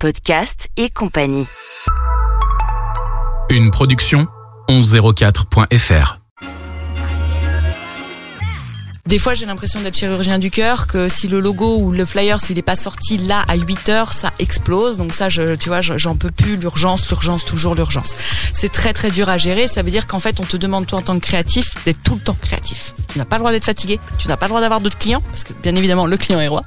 podcast et compagnie. Une production 1104.fr. Des fois, j'ai l'impression d'être chirurgien du cœur, que si le logo ou le flyer, s'il n'est pas sorti là à 8 heures, ça explose. Donc ça, je, tu vois, je- j'en peux plus. L'urgence, l'urgence, toujours l'urgence. C'est très très dur à gérer. Ça veut dire qu'en fait, on te demande toi en tant que créatif d'être tout le temps créatif. Tu n'as pas le droit d'être fatigué. Tu n'as pas le droit d'avoir d'autres clients, parce que bien évidemment, le client est roi.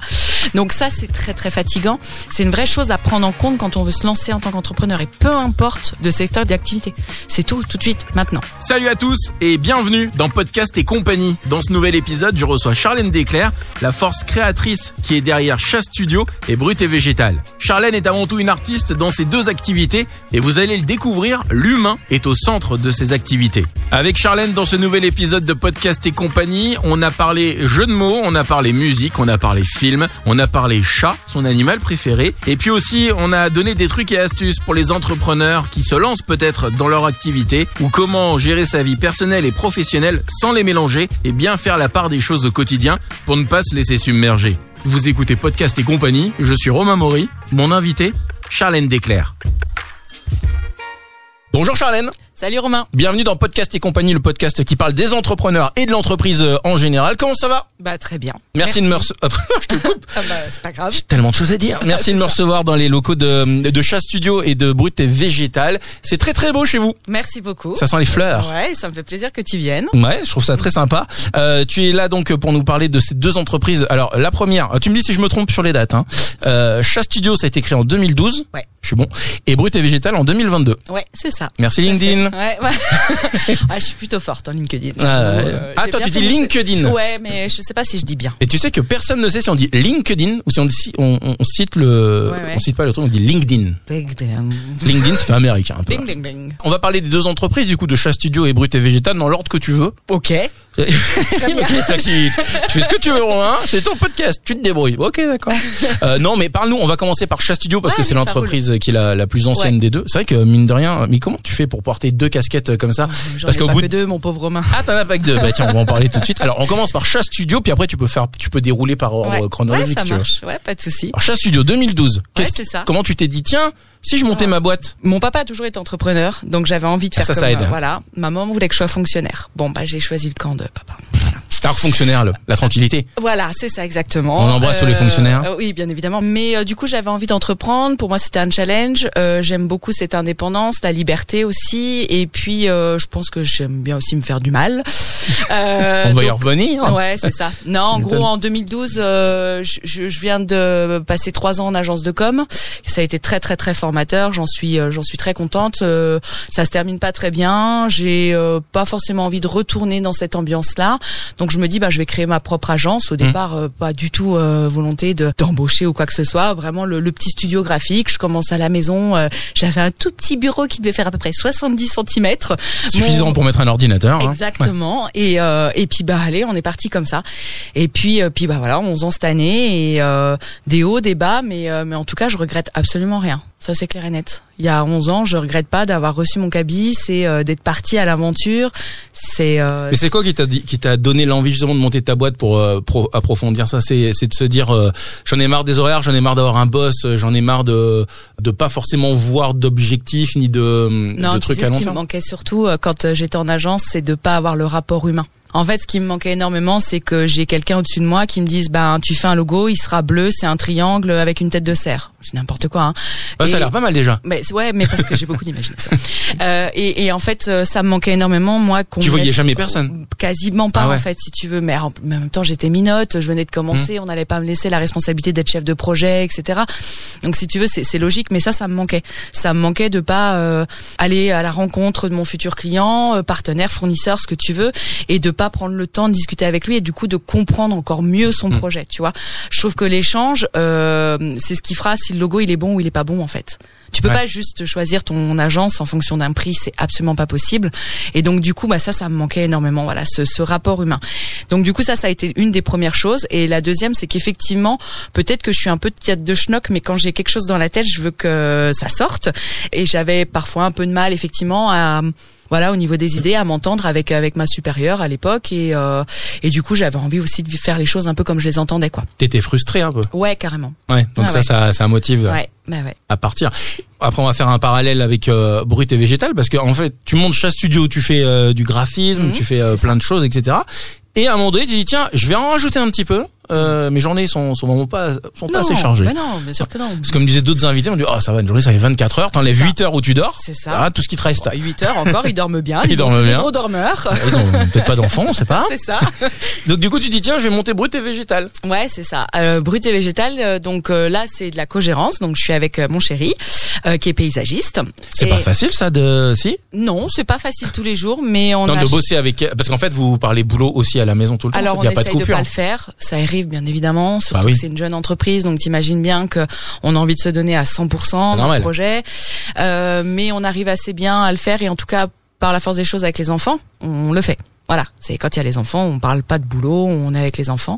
Donc ça, c'est très très fatigant. C'est une vraie chose à prendre en compte quand on veut se lancer en tant qu'entrepreneur. Et peu importe le secteur d'activité. C'est tout, tout de suite, maintenant. Salut à tous et bienvenue dans Podcast et compagnie. Dans ce nouvel épisode, je reçois Charlène Desclerc, la force créatrice qui est derrière Chat Studio et Brut et Végétal. Charlène est avant tout une artiste dans ses deux activités et vous allez le découvrir, l'humain est au centre de ses activités. Avec Charlène dans ce nouvel épisode de Podcast et compagnie, on a parlé jeux de mots, on a parlé musique, on a parlé film, a parlé chat, son animal préféré, et puis aussi on a donné des trucs et astuces pour les entrepreneurs qui se lancent peut-être dans leur activité ou comment gérer sa vie personnelle et professionnelle sans les mélanger et bien faire la part des choses au quotidien pour ne pas se laisser submerger. Vous écoutez Podcast et compagnie, je suis Romain Maury, mon invité, Charlène Desclerc. Bonjour Charlène Salut Romain. Bienvenue dans Podcast et compagnie, le podcast qui parle des entrepreneurs et de l'entreprise euh, en général. Comment ça va? Bah très bien. Merci, de me recevoir. je te coupe. Ah bah, c'est pas grave. J'ai tellement de choses à dire. Merci de me recevoir dans les locaux de, de Chat Studio et de Brut et Végétal. C'est très très beau chez vous. Merci beaucoup. Ça sent les fleurs. Ouais, ça me fait plaisir que tu viennes. Ouais, je trouve ça très sympa. Euh, tu es là donc pour nous parler de ces deux entreprises. Alors la première, tu me dis si je me trompe sur les dates. Hein. Euh, Chat Studio, ça a été créé en 2012. Ouais. Je suis bon. Et Brut et Végétal en 2022. Ouais, c'est ça. Merci LinkedIn. Ouais, ouais. Ah, je suis plutôt forte en LinkedIn. Ah. Euh, Ah, toi, tu dis LinkedIn. Ouais, mais je sais pas si je dis bien. Et tu sais que personne ne sait si on dit LinkedIn ou si on, dit- on cite le, Ouais, ouais. on cite pas le truc, on dit LinkedIn. LinkedIn. LinkedIn, ça fait américain un peu. Ding, ding, ding. On va parler des deux entreprises du coup de Chat Studio et Brut et Végétal dans l'ordre que tu veux. Ok. tu fais ce que tu veux Romain, c'est ton podcast, tu te débrouilles. Ok d'accord. Euh, non mais parle-nous, on va commencer par Chat Studio parce Ouais, que c'est ça l'entreprise qui est la, la plus ancienne Ouais. des deux. C'est vrai que mine de rien, mais comment tu fais pour porter deux casquettes euh, comme ça J'en Parce qu'au pas bout que de... deux, mon pauvre Romain. Ah t'en as pas que deux. Bah tiens, on va en parler tout de suite. Alors on commence par Chat Studio puis après tu peux faire tu peux dérouler par ordre Ouais, ouais chronologique ça si tu veux. marche. Ouais, pas de souci. Alors Chat Studio 2012. Qu'est-ce c'est ça. Comment tu t'es dit tiens, si je montais Ah. ma boîte Mon papa a toujours été entrepreneur, donc j'avais envie de Ah, faire ça, comme ça aide. euh, voilà. Maman voulait que je sois fonctionnaire. Bon, bah j'ai choisi le camp de papa. Star fonctionnaire, le- la tranquillité. Voilà, c'est ça exactement. On embrasse tous les fonctionnaires. euh, oui, bien évidemment. Mais euh, du coup, j'avais envie d'entreprendre. Pour moi, c'était un challenge. Euh, j'aime beaucoup cette indépendance, la liberté aussi. Et puis, euh, je pense que j'aime bien aussi me faire du mal. Euh, on va y revenir. Ouais, c'est ça. Non, en gros, en 2012, euh, je, je- viens de passer trois ans en agence de com. Ça a été très, très, très formateur. J'en suis, euh, j'en suis très contente. Euh, ça se termine pas très bien. J'ai euh, pas forcément envie de retourner dans cette ambiance-là. Donc, je me dis, bah, je vais créer ma propre agence. Au départ, euh, pas du tout euh, volonté de d'embaucher ou quoi que ce soit. Vraiment le, le petit studio graphique. Je commence à la maison. euh, J'avais un tout petit bureau qui devait faire à peu près 70 cm. Suffisant pour mettre un ordinateur. hein. Exactement. Et et puis bah allez, on est parti comme ça. Et puis puis bah voilà, 11 ans cette année et des hauts, des bas, mais mais en tout cas, je regrette absolument rien. Ça c'est clair et net. Il y a 11 ans, je regrette pas d'avoir reçu mon cabis et d'être parti à l'aventure. C'est euh, Mais c'est quoi qui t'a qui t'a donné l'envie justement de monter ta boîte pour euh, pro- approfondir ça C'est c'est de se dire euh, j'en ai marre des horaires, j'en ai marre d'avoir un boss, euh, j'en ai marre de de pas forcément voir d'objectifs ni de, Non, de trucs sais, à ce qui me manquait surtout quand j'étais en agence, c'est de pas avoir le rapport humain. En fait, ce qui me manquait énormément, c'est que j'ai quelqu'un au-dessus de moi qui me dise, ben, tu fais un logo, il sera bleu, c'est un triangle avec une tête de cerf. C'est n'importe quoi. Hein. Ah, ça a l'air pas mal déjà. Mais ouais, mais parce que j'ai beaucoup d'imagination. Euh, et, et en fait, euh, ça me manquait énormément moi. qu'on Tu voyais laisse- jamais personne Quasiment pas Ah ouais. en fait, si tu veux. Mais en, même temps, j'étais minote, je venais de commencer, Mmh. on n'allait pas me laisser la responsabilité d'être chef de projet, etc. Donc si tu veux, c'est c'est logique, mais ça, ça me manquait. Ça me manquait de pas euh, aller à la rencontre de mon futur client, euh, partenaire, fournisseur, ce que tu veux, et de pas prendre le temps de discuter avec lui et du coup de comprendre encore mieux son Mmh. projet. Tu vois, je trouve que l'échange, euh, c'est ce qui fera si le logo il est bon ou il est pas bon en fait. Tu peux Ouais. pas juste choisir ton agence en fonction d'un prix, c'est absolument pas possible. Et donc du coup, bah ça, ça me manquait énormément. Voilà, ce, ce rapport humain. Donc du coup, ça, ça a été une des premières choses. Et la deuxième, c'est qu'effectivement, peut-être que je suis un peu de tiate de schnock, mais quand j'ai quelque chose dans la tête, je veux que ça sorte. Et j'avais parfois un peu de mal, effectivement, à voilà au niveau des idées à m'entendre avec avec ma supérieure à l'époque et euh, et du coup j'avais envie aussi de faire les choses un peu comme je les entendais quoi. T'étais frustré un peu? Ouais carrément. Ouais donc Ah ça, ouais. ça ça motive ouais bah ouais. à partir. Après on va faire un parallèle avec euh, brut et végétal parce que en fait tu montes chaque studio tu fais euh, du graphisme Mhm, tu fais euh, plein de choses etc et à un moment donné tu dis tiens je vais en rajouter un petit peu euh, mes journées sont sont vraiment pas sont pas assez chargées mais non bien sûr que non parce que comme disaient d'autres invités on dit oh ça va une journée ça fait 24 heures t'enlèves C'est ça. 8 heures où tu dors C'est ça. Voilà, tout ce qui te reste 8 heures encore ils dorment bien Ils dorment bien. gros dormeurs ils ont peut-être pas d'enfants on sait pas c'est ça donc du coup tu dis tiens je vais monter brut et végétal Ouais, c'est ça. Euh, brut et végétal. euh, donc euh, là, c'est de la cogérance. Donc je suis avec euh, mon chéri, euh, qui est paysagiste. c'est Et- pas facile ça de si? Non, c'est pas facile tous les jours, mais on non, a. de bosser avec parce qu'en fait vous parlez boulot aussi à la maison tout le temps Alors il on y a pas de de, coupure pas le faire. Ça arrive bien évidemment. Surtout Bah oui. que c'est une jeune entreprise, donc t'imagines bien que on a envie de se donner à 100% dans le projet. Euh, mais on arrive assez bien à le faire et en tout cas par la force des choses avec les enfants, on le fait. Voilà, c'est quand il y a les enfants, on parle pas de boulot, on est avec les enfants.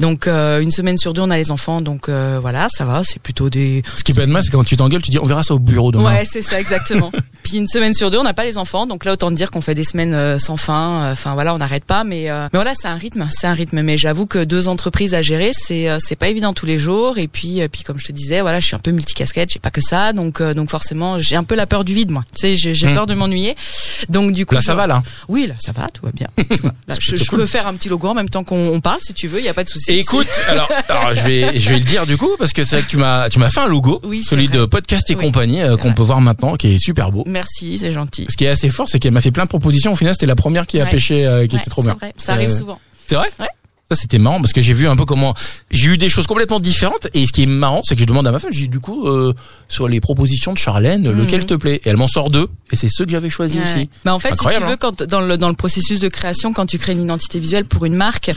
Donc euh, une semaine sur deux, on a les enfants, donc euh, voilà, ça va, c'est plutôt des ce qui peut être mal c'est quand tu t'engueules tu dis on verra ça au bureau demain Ouais, c'est ça exactement. Puis une semaine sur deux, on n'a pas les enfants, donc là autant te dire qu'on fait des semaines euh, sans fin. Enfin voilà, on n'arrête pas, mais euh, mais voilà, c'est un rythme, c'est un rythme. Mais j'avoue que deux entreprises à gérer, c'est c'est pas évident tous les jours. Et puis puis comme je te disais, voilà, je suis un peu multicasquette, j'ai pas que ça, donc donc forcément j'ai un peu la peur du vide, moi. Tu sais, j'ai Hmm. peur de m'ennuyer. Donc du coup, là ça je- va là Oui, là ça va, tout va bien. Tu vois. Là, je, plutôt je cool. peux faire un petit logo en même temps qu'on on parle, si tu veux, il y a pas de souci. Écoute, alors, alors je vais je vais le dire du coup parce que c'est vrai que tu m'as tu m'as fait un logo, Oui, celui vrai. de podcast et Oui, compagnie euh, qu'on peut voir maintenant, qui est super beau. Merci, c'est gentil. Ce qui est assez fort, c'est qu'elle m'a fait plein de propositions. Au final, c'était la première qui a Ouais. pêché, euh, qui Ouais, était trop bien. vrai, ça arrive Euh, souvent. C'est vrai? Ouais. Ça c'était marrant parce que j'ai vu un peu comment j'ai eu des choses complètement différentes et ce qui est marrant c'est que je demande à ma femme j'ai du coup euh, sur les propositions de Charlène lequel te plaît? Et elle m'en sort deux et c'est ceux que j'avais choisi Ouais. aussi. Bah en fait, si tu hein. veux, quand dans le dans le processus de création, quand tu crées une identité visuelle pour une marque,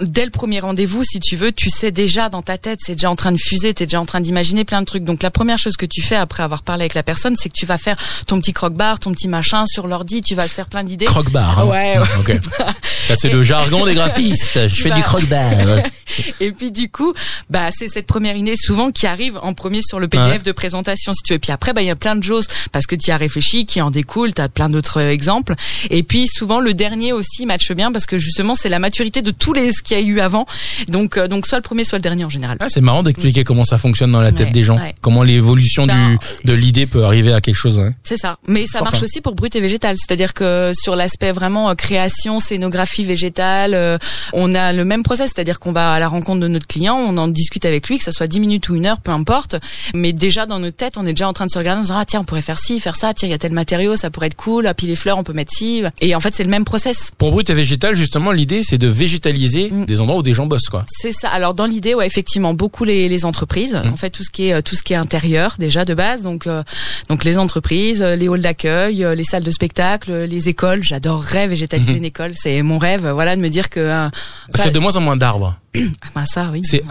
dès le premier rendez-vous, si tu veux, tu sais déjà dans ta tête, c'est déjà en train de fuser, t'es déjà en train d'imaginer plein de trucs. Donc la première chose que tu fais après avoir parlé avec la personne, c'est que tu vas faire ton petit croque-bar, ton petit machin sur l'ordi, tu vas le faire plein d'idées. Croque-bar. hein. Ouais, ouais. Ok. C'est le jargon des graphistes. Je fais du croque-bar. Et puis du coup, bah c'est cette première idée souvent qui arrive en premier sur le PDF Ouais. de présentation si tu veux. Et puis après, bah il y a plein de choses parce que tu y as réfléchi, qui en découle, tu as plein d'autres euh, exemples. Et puis souvent le dernier aussi matche bien parce que justement c'est la maturité de tous les ce qu'il y a eu avant. Donc euh, donc soit le premier, soit le dernier en général. Ah, c'est marrant d'expliquer comment ça fonctionne dans la tête Ouais, des gens, ouais. comment l'évolution Ben, du de l'idée peut arriver à quelque chose. ouais. C'est ça. Mais ça marche aussi pour brut et végétal. C'est-à-dire que sur l'aspect vraiment euh, création, scénographie végétale, euh, on a le même process. C'est-à-dire qu'on va à la rencontre de notre client, on en discute avec lui, que ça soit 10 minutes ou une heure, peu importe. Mais déjà dans notre tête, on est déjà en train de se regarder, en se disant, ah tiens, on pourrait faire ci, faire ça, tiens, il y a tel matériau, ça pourrait être cool, ah puis les fleurs, on peut mettre ci. Et en fait, c'est le même process. Pour brut et végétal, justement, l'idée c'est de végétaliser Mm. des endroits où des gens bossent quoi. C'est ça. Alors dans l'idée, ouais, effectivement, beaucoup les, les entreprises. Mmh. En fait, tout ce qui est tout ce qui est intérieur déjà de base. Donc euh, donc les entreprises, euh, les halls d'accueil, les salles de spectacle, les écoles. J'adorerais végétaliser une école. C'est mon rêve. Voilà, de me dire que euh, Parce qu'il y a de moins en moins d'arbres. Ah, bah, ça, oui. C'est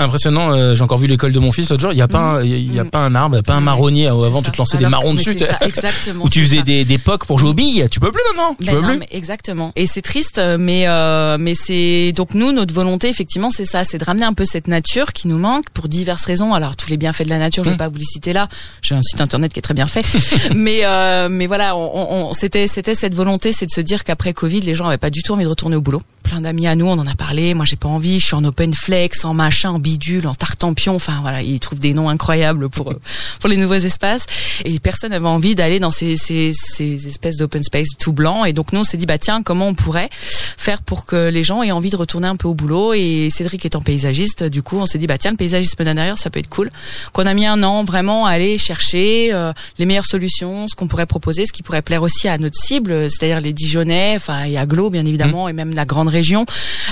impressionnant. euh, J'ai encore vu l'école de mon fils l'autre jour. Il y a pas, un- il y a pas un arbre, pas un marronnier. Avant, ça. tu te lançais des marrons dessus. ça, exactement. Où tu faisais ça. des, des pocs pour jouer aux billes. Tu peux plus maintenant. Tu Ben peux non, plus. mais exactement. Et c'est triste, mais euh, mais c'est donc nous notre volonté effectivement c'est ça, c'est de ramener un peu cette nature qui nous manque pour diverses raisons. Alors tous les bienfaits de la nature, je vais Mm. pas vous les citer là. J'ai un site internet qui est très bien fait, mais euh, mais voilà, on, on- on- c'était c'était cette volonté, c'est de se dire qu'après Covid, les gens avaient pas du tout envie de retourner au boulot. Plein d'amis à nous, on en a parlé. Moi, j'ai pas envie. Je suis en open flex, en machin, en bidule, en tartampion. Enfin voilà, ils trouvent des noms incroyables pour euh, pour les nouveaux espaces. Et personne n'avait envie d'aller dans ces, ces, ces espèces d'open space tout blanc. Et donc nous, on s'est dit bah tiens, comment on pourrait faire pour que les gens aient envie de retourner un peu au boulot? Et Cédric étant paysagiste, du coup, on s'est dit bah tiens, le paysagisme d'intérieur, ça peut être cool. Qu'on a mis un an vraiment à aller chercher euh, les meilleures solutions, ce qu'on pourrait proposer, ce qui pourrait plaire aussi à notre cible, c'est-à-dire les Dijonais, enfin et Aglo bien évidemment, et même la grande région.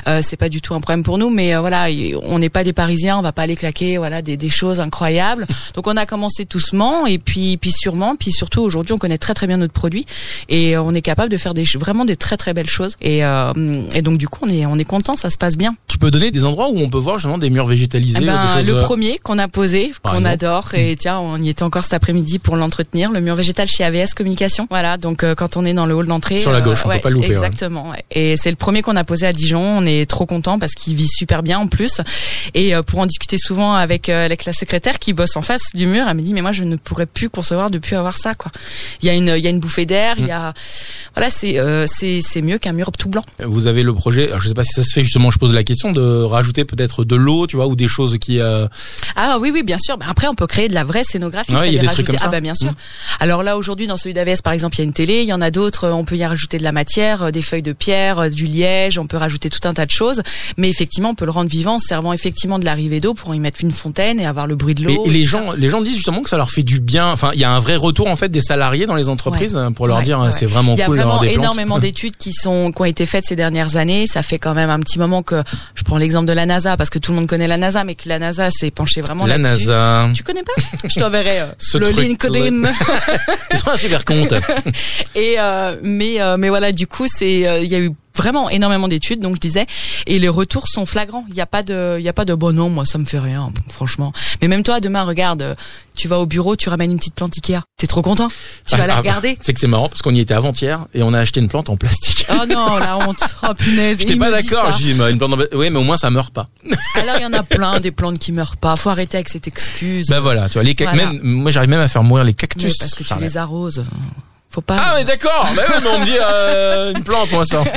Euh, c'est pas du tout un problème pour nous, mais euh, voilà, on n'est pas des Parisiens, on va pas aller claquer voilà des, des choses incroyables. Donc on a commencé doucement et puis puis sûrement, puis surtout aujourd'hui on connaît très très bien notre produit et euh, on est capable de faire des vraiment des très très belles choses. Et, euh, et donc du coup on est on est content, ça se passe bien. Tu peux donner des endroits où on peut voir justement des murs végétalisés. Eh ben, des choses, le euh, premier qu'on a posé, qu'on adore, et tiens, on y était encore cet après-midi pour l'entretenir, le mur végétal chez AVS Communication. Voilà, donc euh, quand on est dans le hall d'entrée, Sur la gauche, on peut ouais, pas le louper. Exactement. ouais. Et c'est le premier qu'on a posé à Dijon. On est trop content parce qu'il vit super bien en plus. Et euh, pour en discuter souvent avec euh, avec la secrétaire qui bosse en face du mur, elle me dit mais moi je ne pourrais plus concevoir de plus avoir ça quoi. Il y a une il y a une bouffée d'air, il y a voilà c'est euh, c'est c'est mieux qu'un mur tout blanc. Vous avez le projet, alors je sais pas si ça se fait justement, je pose la question de rajouter peut-être de l'eau, tu vois, ou des choses qui. Euh... Ah oui oui bien sûr. Bah, après on peut créer de la vraie scénographie. Ouais, il y a des rajouter... trucs comme ça. Ah bien sûr. Mmh. Alors là aujourd'hui dans celui d'AVS par exemple il y a une télé, il y en a d'autres, on peut y rajouter de la matière, des feuilles de pierre, du liège, on peut rajouter tout un tas de choses. Mais effectivement on peut le rendre vivant en servant effectivement de l'arrivée d'eau pour y mettre une fontaine et avoir le bruit de l'eau. Et, et les etc. gens, les gens disent justement que ça leur fait du bien. Enfin, il y a un vrai retour en fait des salariés dans les entreprises pour leur Ouais, dire ouais. c'est vraiment Il y a cool vraiment des énormément d'études qui sont qui ont été faites ces dernières années. Ça fait quand même un petit moment que je prends l'exemple de la NASA parce que tout le monde connaît la NASA, mais que la NASA s'est penchée vraiment La là-dessus. NASA, Tu connais pas? Je t'enverrai euh, le LinkedIn. ils sont un super compte. Et euh, mais euh, mais voilà, du coup, c'est euh, il y a eu vraiment énormément d'études, donc je disais, et les retours sont flagrants. Il y a pas de, il y a pas de bon non, moi ça me fait rien, franchement. Mais même toi, demain, regarde, tu vas au bureau, tu ramènes une petite plante Ikea, t'es trop content. Tu vas la Ah, regarder. C'est que c'est marrant parce qu'on y était avant-hier et on a acheté une plante en plastique. Oh non, la honte. Oh punaise. J'étais pas d'accord. mais une plante en Oui, mais au moins ça meurt pas. Alors il y en a plein des plantes qui meurent pas. Faut arrêter avec cette excuse. Bah voilà, tu vois les Voilà. même moi j'arrive même à faire mourir les Mais cactus. parce que tu les arroses. Faut pas. Ah mais d'accord. Bah oui, mais on me dit euh, une plante moi ça.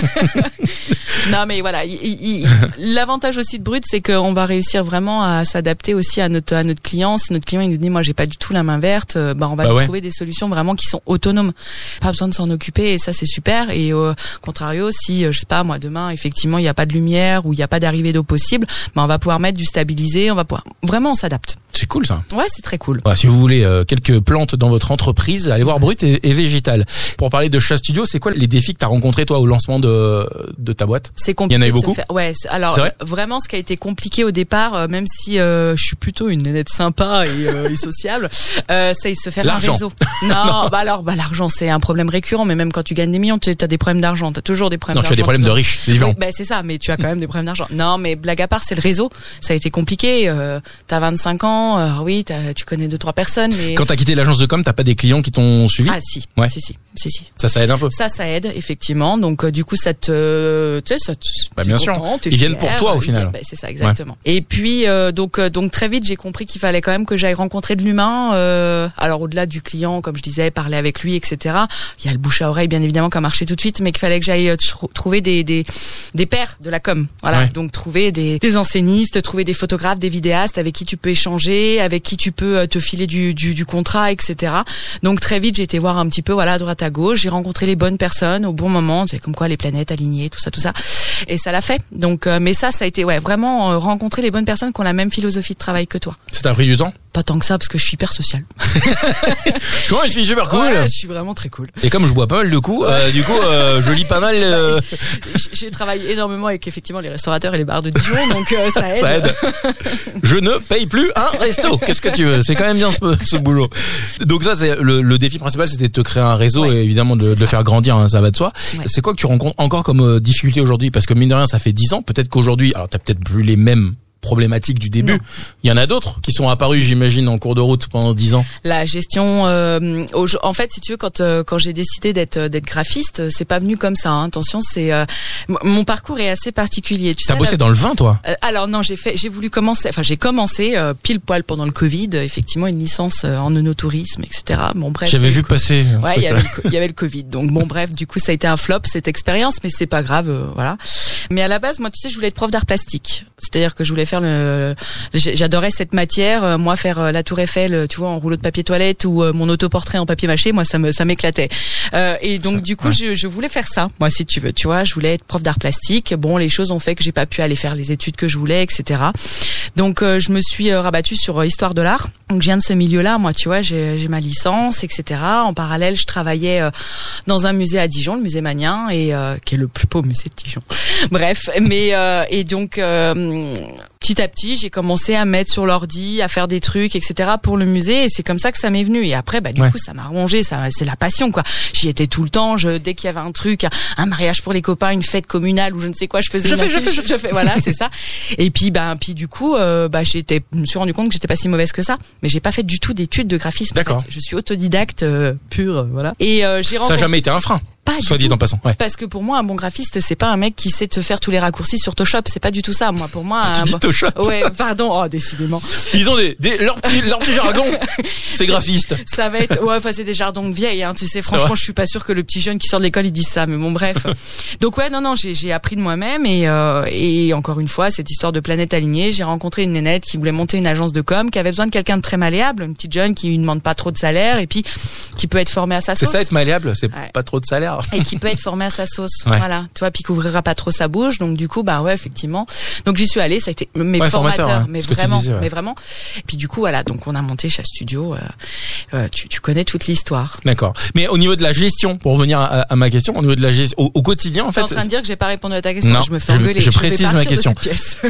Non, mais voilà. il- il- il- L'avantage aussi de Brut, c'est qu'on va réussir vraiment à s'adapter aussi à notre à notre client. Si notre client il nous dit, moi, j'ai pas du tout la main verte, euh, bah on va Bah lui ouais. trouver des solutions vraiment qui sont autonomes. Pas besoin de s'en occuper et ça c'est super. Et au contrario, si euh, je sais pas moi demain effectivement il n'y a pas de lumière ou il n'y a pas d'arrivée d'eau possible, bah on va pouvoir mettre du stabilisé. On va pouvoir vraiment on s'adapte. C'est cool ça. Ouais, c'est très cool. Voilà, si vous voulez euh, quelques plantes dans votre entreprise, allez voir Brut et, et Végétal. Pour parler de Chat Studio, c'est quoi les défis que tu as rencontrés toi au lancement de, de ta boîte? C'est compliqué. Il y en a eu de se beaucoup? faire- Ouais. Alors vrai? vraiment, ce qui a été compliqué au départ, euh, même si euh, je suis plutôt une nénette sympa et, euh, et sociable, euh, c'est se faire un réseau. Non, bah alors, bah l'argent c'est un problème récurrent. Mais même quand tu gagnes des millions, tu as des problèmes d'argent. T'as toujours des problèmes. Non, tu as des d'argent, problèmes de riches, c'est différent. Oui, bah, c'est ça, mais tu as quand même des problèmes d'argent. Non, mais blague à part, c'est le réseau. Ça a été compliqué. Euh, t'as 25 ans, euh, oui, tu connais deux trois personnes, mais Quand t'as quitté l'agence de com, t'as pas des clients qui t'ont suivi? Ah si, Ouais. Si, si, si, si. Ça, ça aide un peu. Ça, ça aide effectivement. Donc euh, du coup, ça te, tu sais, ça. te- Bah, bien sûr. Ils viennent pour toi, au ils final. bah, c'est ça, exactement. Et puis euh, donc euh, donc très vite, j'ai compris qu'il fallait quand même que j'aille rencontrer de l'humain. euh, alors au-delà du client, comme je disais, parler avec lui, etc. Il y a le bouche à oreille, bien évidemment, qui a marché tout de suite, mais qu'il fallait que j'aille euh, tr- trouver des des des pairs de la com. Voilà. Ouais. Donc trouver des des enseignistes, trouver des photographes, des vidéastes avec qui tu peux échanger, avec qui tu peux euh, te filer du du, du contrat, etc. Donc très vite, j'ai été voir un petit peu, voilà, à droite à gauche. J'ai rencontré les bonnes personnes au bon moment. C'est comme quoi les planètes alignées, tout ça, tout ça. Et ça l'a fait. Donc, euh, mais ça, ça a été, ouais, vraiment euh, rencontrer les bonnes personnes qui ont la même philosophie de travail que toi. Ça t'a pris du temps? Pas tant que ça, parce que je suis hyper sociale. Tu vois, je suis super cool. Ouais, je suis vraiment très cool. Et comme je bois pas mal de coups, euh, du coup, euh, je lis pas mal. euh, J- J'ai travaillé énormément avec effectivement les restaurateurs et les bars de Dijon, donc euh, ça aide. ça aide. Je ne paye plus un resto. Qu'est-ce que tu veux? C'est quand même bien ce, ce boulot. Donc ça, c'est le, le défi principal, c'était de te créer un réseau Ouais, et évidemment de, ça. faire grandir. hein, ça va de soi. Ouais. C'est quoi que tu rencontres encore comme euh, difficulté aujourd'hui? Parce que mine de rien, ça fait 10 ans. Peut-être qu'aujourd'hui, alors t'as peut-être plus les mêmes problématiques du début. Non. Il y en a d'autres qui sont apparus, j'imagine, en cours de route pendant 10 ans. la gestion euh, en fait si tu veux quand euh, quand j'ai décidé d'être euh, d'être graphiste euh, c'est pas venu comme ça hein. attention c'est euh, mon parcours est assez particulier tu T'as sais bossé la- dans le vin, toi Euh, alors non, j'ai fait, j'ai voulu commencer. Enfin, j'ai commencé euh, pile poil pendant le Covid. effectivement, une licence euh, en œnotourisme, etc. Bon bref. J'avais vu passer. Ouais, il y, avait le, co- il y avait le Covid. Donc bon, bref, du coup, ça a été un flop cette expérience, mais c'est pas grave, euh, voilà. Mais à la base, moi, tu sais, je voulais être prof d'art plastique. C'est-à-dire que je voulais faire le, j'adorais cette matière. euh, Moi, faire euh, la Tour Eiffel, euh, tu vois, en rouleau de papier toilette ou mon autoportrait en papier mâché, moi, ça me, ça m'éclatait. Euh, et donc, du coup, ouais. je, je voulais faire ça. Moi, si tu veux, tu vois, je voulais être prof d'art plastique. Bon, les choses ont fait que j'ai pas pu aller faire les études que je voulais, etc. Donc, euh, je me suis rabattue sur histoire de l'art. Donc, je viens de ce milieu-là. Moi, tu vois, j'ai j'ai ma licence, etc. En parallèle, je travaillais dans un musée à Dijon, le musée Magnin, et euh, qui est le plus beau musée de Dijon. Bref, mais euh, et donc euh, petit à petit, j'ai commencé à mettre sur l'ordi, à faire des trucs, etc. pour le musée, et c'est comme ça que ça m'est venu. Et après, bah du Ouais. coup, ça m'a rongé, ça, c'est la passion, quoi. J'y étais tout le temps. Je, dès qu'il y avait un truc, un, mariage pour les copains, une fête communale ou je ne sais quoi, je faisais. Je fais, je fais, je fais. Voilà, c'est ça. Et puis, bah, puis du coup, euh, bah, j'étais, je me suis rendu compte que j'étais pas si mauvaise que ça, mais j'ai pas fait du tout d'études de graphisme. en D'accord. fait. Je suis autodidacte euh, pure, euh, voilà. Et euh, j'ai Ça n'a jamais été un frein. Pas Soit dit tout. en passant. Ouais. Parce que pour moi, un bon graphiste, c'est pas un mec qui sait te faire tous les raccourcis sur Photoshop. C'est pas du tout ça. Moi, pour moi, Tu un dis bon- Photoshop. Ouais, pardon. Oh, décidément. Ils ont des, des leur petit leur petit jargon. C'est graphiste. Ça va être, ouais, enfin, c'est des jardins de vieilles, hein, tu sais. Franchement, je suis pas sûre que le petit jeune qui sort de l'école, il dise ça, mais bon, bref. Donc ouais, non, non, j'ai, appris de moi-même et, euh, et encore une fois, cette histoire de planète alignée, j'ai rencontré une nénette qui voulait monter une agence de com, qui avait besoin de quelqu'un de très malléable, une petite jeune qui ne demande pas trop de salaire et puis qui peut être formée à sa C'est ça être malléable, c'est Ouais. pas trop de salaire. Et qui peut être formé à sa sauce. Ouais. Voilà, tu vois, puis qu'ouvrira pas trop sa bouche. Donc du coup, bah ouais, effectivement. Donc j'y suis allée, ça a été mes Ouais, formateurs, formateur, mais vraiment, disais, ouais. mais vraiment. Et puis du coup, voilà, donc on a monté chez Studio. euh, euh, tu, tu connais toute l'histoire. D'accord. Mais au niveau de la gestion, pour revenir à, à ma question, au niveau de la gestion, au, au quotidien, en fait, en train de dire que j'ai pas répondu à ta question. Non, je me fais je- engueuler. je vais précise ma question.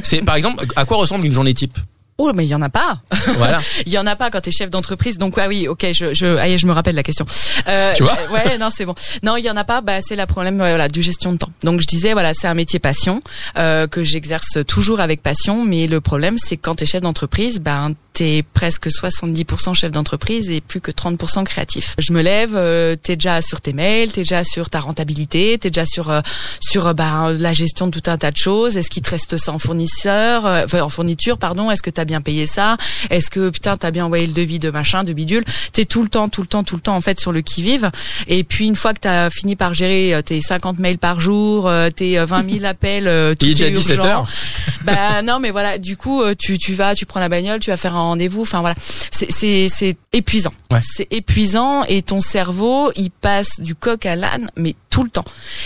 c'est par exemple, à quoi ressemble une journée type? Oh, mais il y en a pas. Voilà. Il y en a pas quand t'es chef d'entreprise. Donc ah oui, ok, je je ah, je me rappelle la question. Euh, Tu vois Ouais, non, c'est bon. Non, il y en a pas. Bah c'est le problème voilà du gestion de temps. Donc je disais voilà, c'est un métier passion euh, que j'exerce toujours avec passion. Mais le problème, c'est quand t'es chef d'entreprise, ben t'es presque 70% chef d'entreprise et plus que 30% créatif. Je me lève, euh, t'es déjà sur tes mails, t'es déjà sur ta rentabilité, t'es déjà sur euh, sur euh, ben, la gestion de tout un tas de choses. Est-ce qu'il te reste ça en fournisseur, euh, enfin, en fourniture, pardon? Est-ce que t'as bien payé ça Est-ce que putain t'as bien envoyé le devis de machin, de bidule T'es tout le temps, tout le temps, tout le temps en fait sur le qui vive. Et puis une fois que t'as fini par gérer euh, tes 50 mails par jour, euh, tes euh, 20 000 appels, euh, tout Il est déjà est 17 urgent. heures. Bah non, mais voilà, du coup, euh, tu tu vas, tu prends la bagnole, tu vas faire un rendez-vous. Enfin voilà, c'est c'est c'est épuisant. Ouais. C'est épuisant et ton cerveau, il passe du coq à l'âne, mais tout le temps.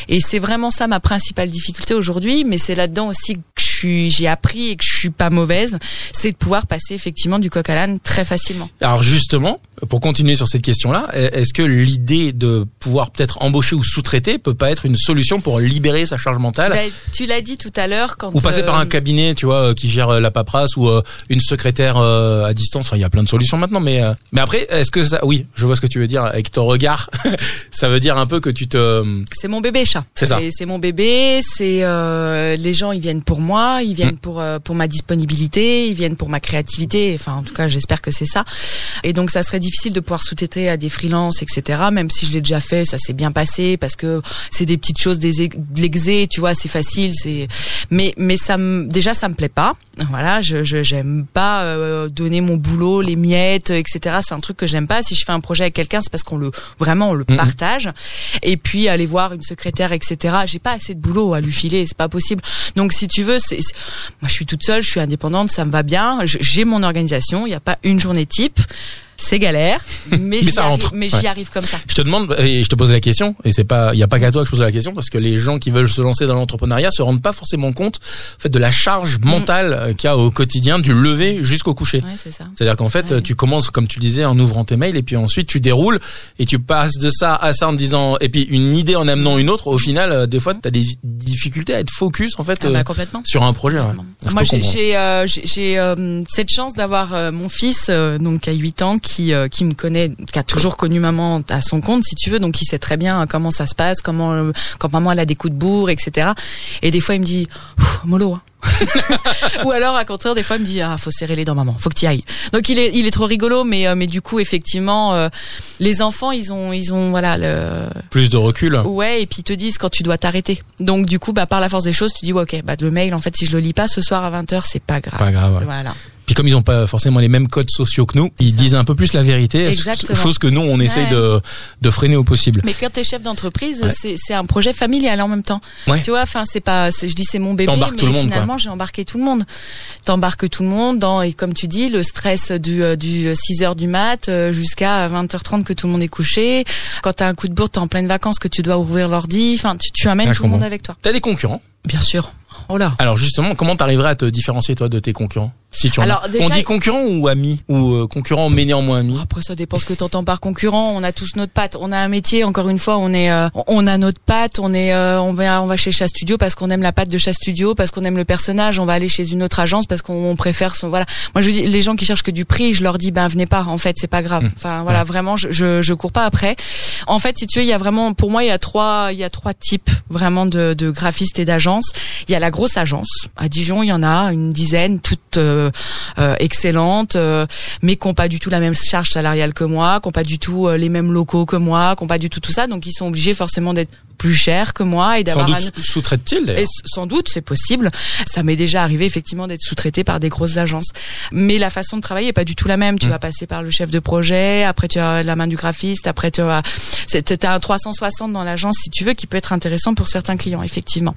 Et c'est vraiment ça ma principale difficulté aujourd'hui. Mais c'est là-dedans aussi que suis, j'ai appris et que je suis pas mauvaise, c'est de pouvoir passer effectivement du coq à l'âne très facilement. Alors justement, pour continuer sur cette question-là, est-ce que l'idée de pouvoir peut-être embaucher ou sous-traiter peut pas être une solution pour libérer sa charge mentale Ben, tu l'as dit tout à l'heure quand ou passer par euh, un cabinet, tu vois, euh, qui gère euh, la paperasse ou euh, une secrétaire euh, à distance. Enfin, il y a plein de solutions maintenant, mais euh, mais après, est-ce que ça, oui, je vois ce que tu veux dire avec ton regard. ça veut dire un peu que tu te, C'est mon bébé chat. C'est ça. C'est mon bébé. C'est euh, les gens, ils viennent pour moi, ils viennent Mm. pour euh, pour ma disponibilité, ils viennent pour ma créativité. Enfin, en tout cas, j'espère que c'est ça. Et donc, ça serait difficile de pouvoir sous-traiter à des freelances, etc. Même si je l'ai déjà fait, ça s'est bien passé parce que c'est des petites choses, des de l'exé, tu vois, c'est facile. C'est mais mais ça me déjà ça me plaît pas. Voilà, je je j'aime pas euh, donner mon boulot, les miettes, etc. C'est un truc que j'aime pas. Si je fais un projet avec quelqu'un, c'est parce qu'on le vraiment on le partage. Et puis aller voir une secrétaire, etc. J'ai pas assez de boulot à lui filer, c'est pas possible. Donc si tu veux, c'est moi je suis toute seule, je suis indépendante, ça me va bien. J'ai mon organisation, il y a pas une journée type. C'est galère, mais, Mais j'y arrive, ouais. j'y arrive comme ça. Je te demande et je te pose la question et c'est pas il y a pas qu'à toi que je pose la question parce que les gens qui veulent se lancer dans l'entrepreneuriat se rendent pas forcément compte en fait de la charge mentale euh, qu'il y a au quotidien du lever jusqu'au coucher. Ouais, c'est ça. C'est-à-dire qu'en fait, Ouais. tu commences, comme tu disais, en ouvrant tes mails, et puis ensuite tu déroules, et tu passes de ça à ça en disant, et puis une idée en amenant une autre. Au final, euh, des fois, tu as des difficultés à être focus en fait Ah euh, bah, complètement. sur un projet. ouais. Complètement. Moi, j'ai euh, euh, cette chance d'avoir euh, mon fils, euh, donc à 8 ans, qui euh, qui me connaît, qui a toujours connu maman à son compte, si tu veux, donc il sait très bien comment ça se passe, comment euh, quand maman elle a des coups de bourre, etc. Et des fois, il me dit, mollo. Hein. Ou alors, à contraire, des fois, il me dit, ah, faut serrer les dents, maman, faut que tu ailles. Donc, il est, il est trop rigolo, mais, euh, mais du coup, effectivement, euh, les enfants, ils ont, ils ont, voilà, le, Plus de recul. Ouais, et puis ils te disent quand tu dois t'arrêter. Donc du coup, bah par la force des choses, tu dis ouais, OK, bah le mail en fait si je le lis pas ce soir à 20h, c'est pas grave. Pas grave. ouais. Voilà. Puis comme ils ont pas forcément les mêmes codes sociaux que nous, ils disent un peu plus la vérité, Exactement. chose que nous on essaye Ouais. de de freiner au possible. Mais quand t'es chef d'entreprise, Ouais. c'est un projet familial en même temps. Ouais. Tu vois, enfin c'est pas, je dis c'est mon bébé, mais tout le monde, finalement j'ai embarqué tout le monde. T'embarques tout le monde dans et comme tu dis le stress du euh, du 6 heures du mat euh, jusqu'à 20h30 que tout le monde est couché. Quand t'as un coup de bourre, t'es en pleine vacances que tu dois ouvrir l'ordi. Enfin tu, tu amènes je tout le monde avec toi. T'as des concurrents? Bien sûr. Oh là. Alors justement, comment t'arriverais à te différencier toi de tes concurrents? Si tu en Alors, déjà- On dit concurrent ou ami ou euh, concurrent mais néanmoins ami. Après ça dépend ce que t'entends par concurrent. On a tous notre patte. On a un métier. Encore une fois, on est, euh, on a notre patte. On est, euh, on va, on va chez Chat Studio parce qu'on aime la patte de Chat Studio, parce qu'on aime le personnage. On va aller chez une autre agence parce qu'on on préfère son. Voilà. Moi, je dis les gens qui cherchent que du prix, je leur dis ben venez pas. En fait, c'est pas grave. Enfin voilà, vraiment, je, je, je cours pas après. En fait, si tu veux, il y a vraiment, pour moi, il y a trois, il y a trois types vraiment de, de graphistes et d'agences. Il y a la grosse agence. À Dijon, il y en a une dizaine, toutes euh, excellentes, euh, mais qui n'ont pas du tout la même charge salariale que moi, qui n'ont pas du tout euh, les mêmes locaux que moi, qui n'ont pas du tout tout ça. Donc, ils sont obligés forcément d'être plus cher que moi et d'avoir un sous-traite-t-il et sans doute, c'est possible. Ça m'est déjà arrivé effectivement d'être sous-traité par des grosses agences. Mais la façon de travailler est pas du tout la même. Tu Mm. vas passer par le chef de projet, après tu as la main du graphiste, après tu as c'est un 360 dans l'agence si tu veux qui peut être intéressant pour certains clients effectivement.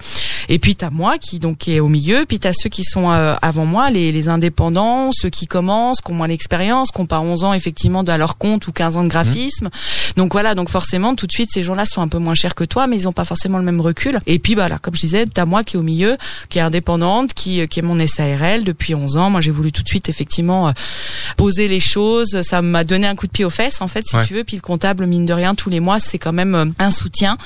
Et puis t'as moi qui donc qui est au milieu, puis t'as ceux qui sont euh, avant moi, les, les indépendants, ceux qui commencent, qui ont moins l'expérience, qui ont pas 11 ans effectivement à leur compte ou 15 ans de graphisme. Donc voilà, donc forcément tout de suite ces gens-là sont un peu moins chers que toi, mais ils ont pas forcément le même recul. Et puis bah là, comme je disais, t'as moi qui est au milieu, qui est indépendante, qui qui est mon SARL depuis 11 ans. Moi j'ai voulu tout de suite effectivement euh, poser les choses. Ça m'a donné un coup de pied aux fesses en fait, si Ouais. tu veux. Puis le comptable mine de rien tous les mois, c'est quand même euh, un soutien.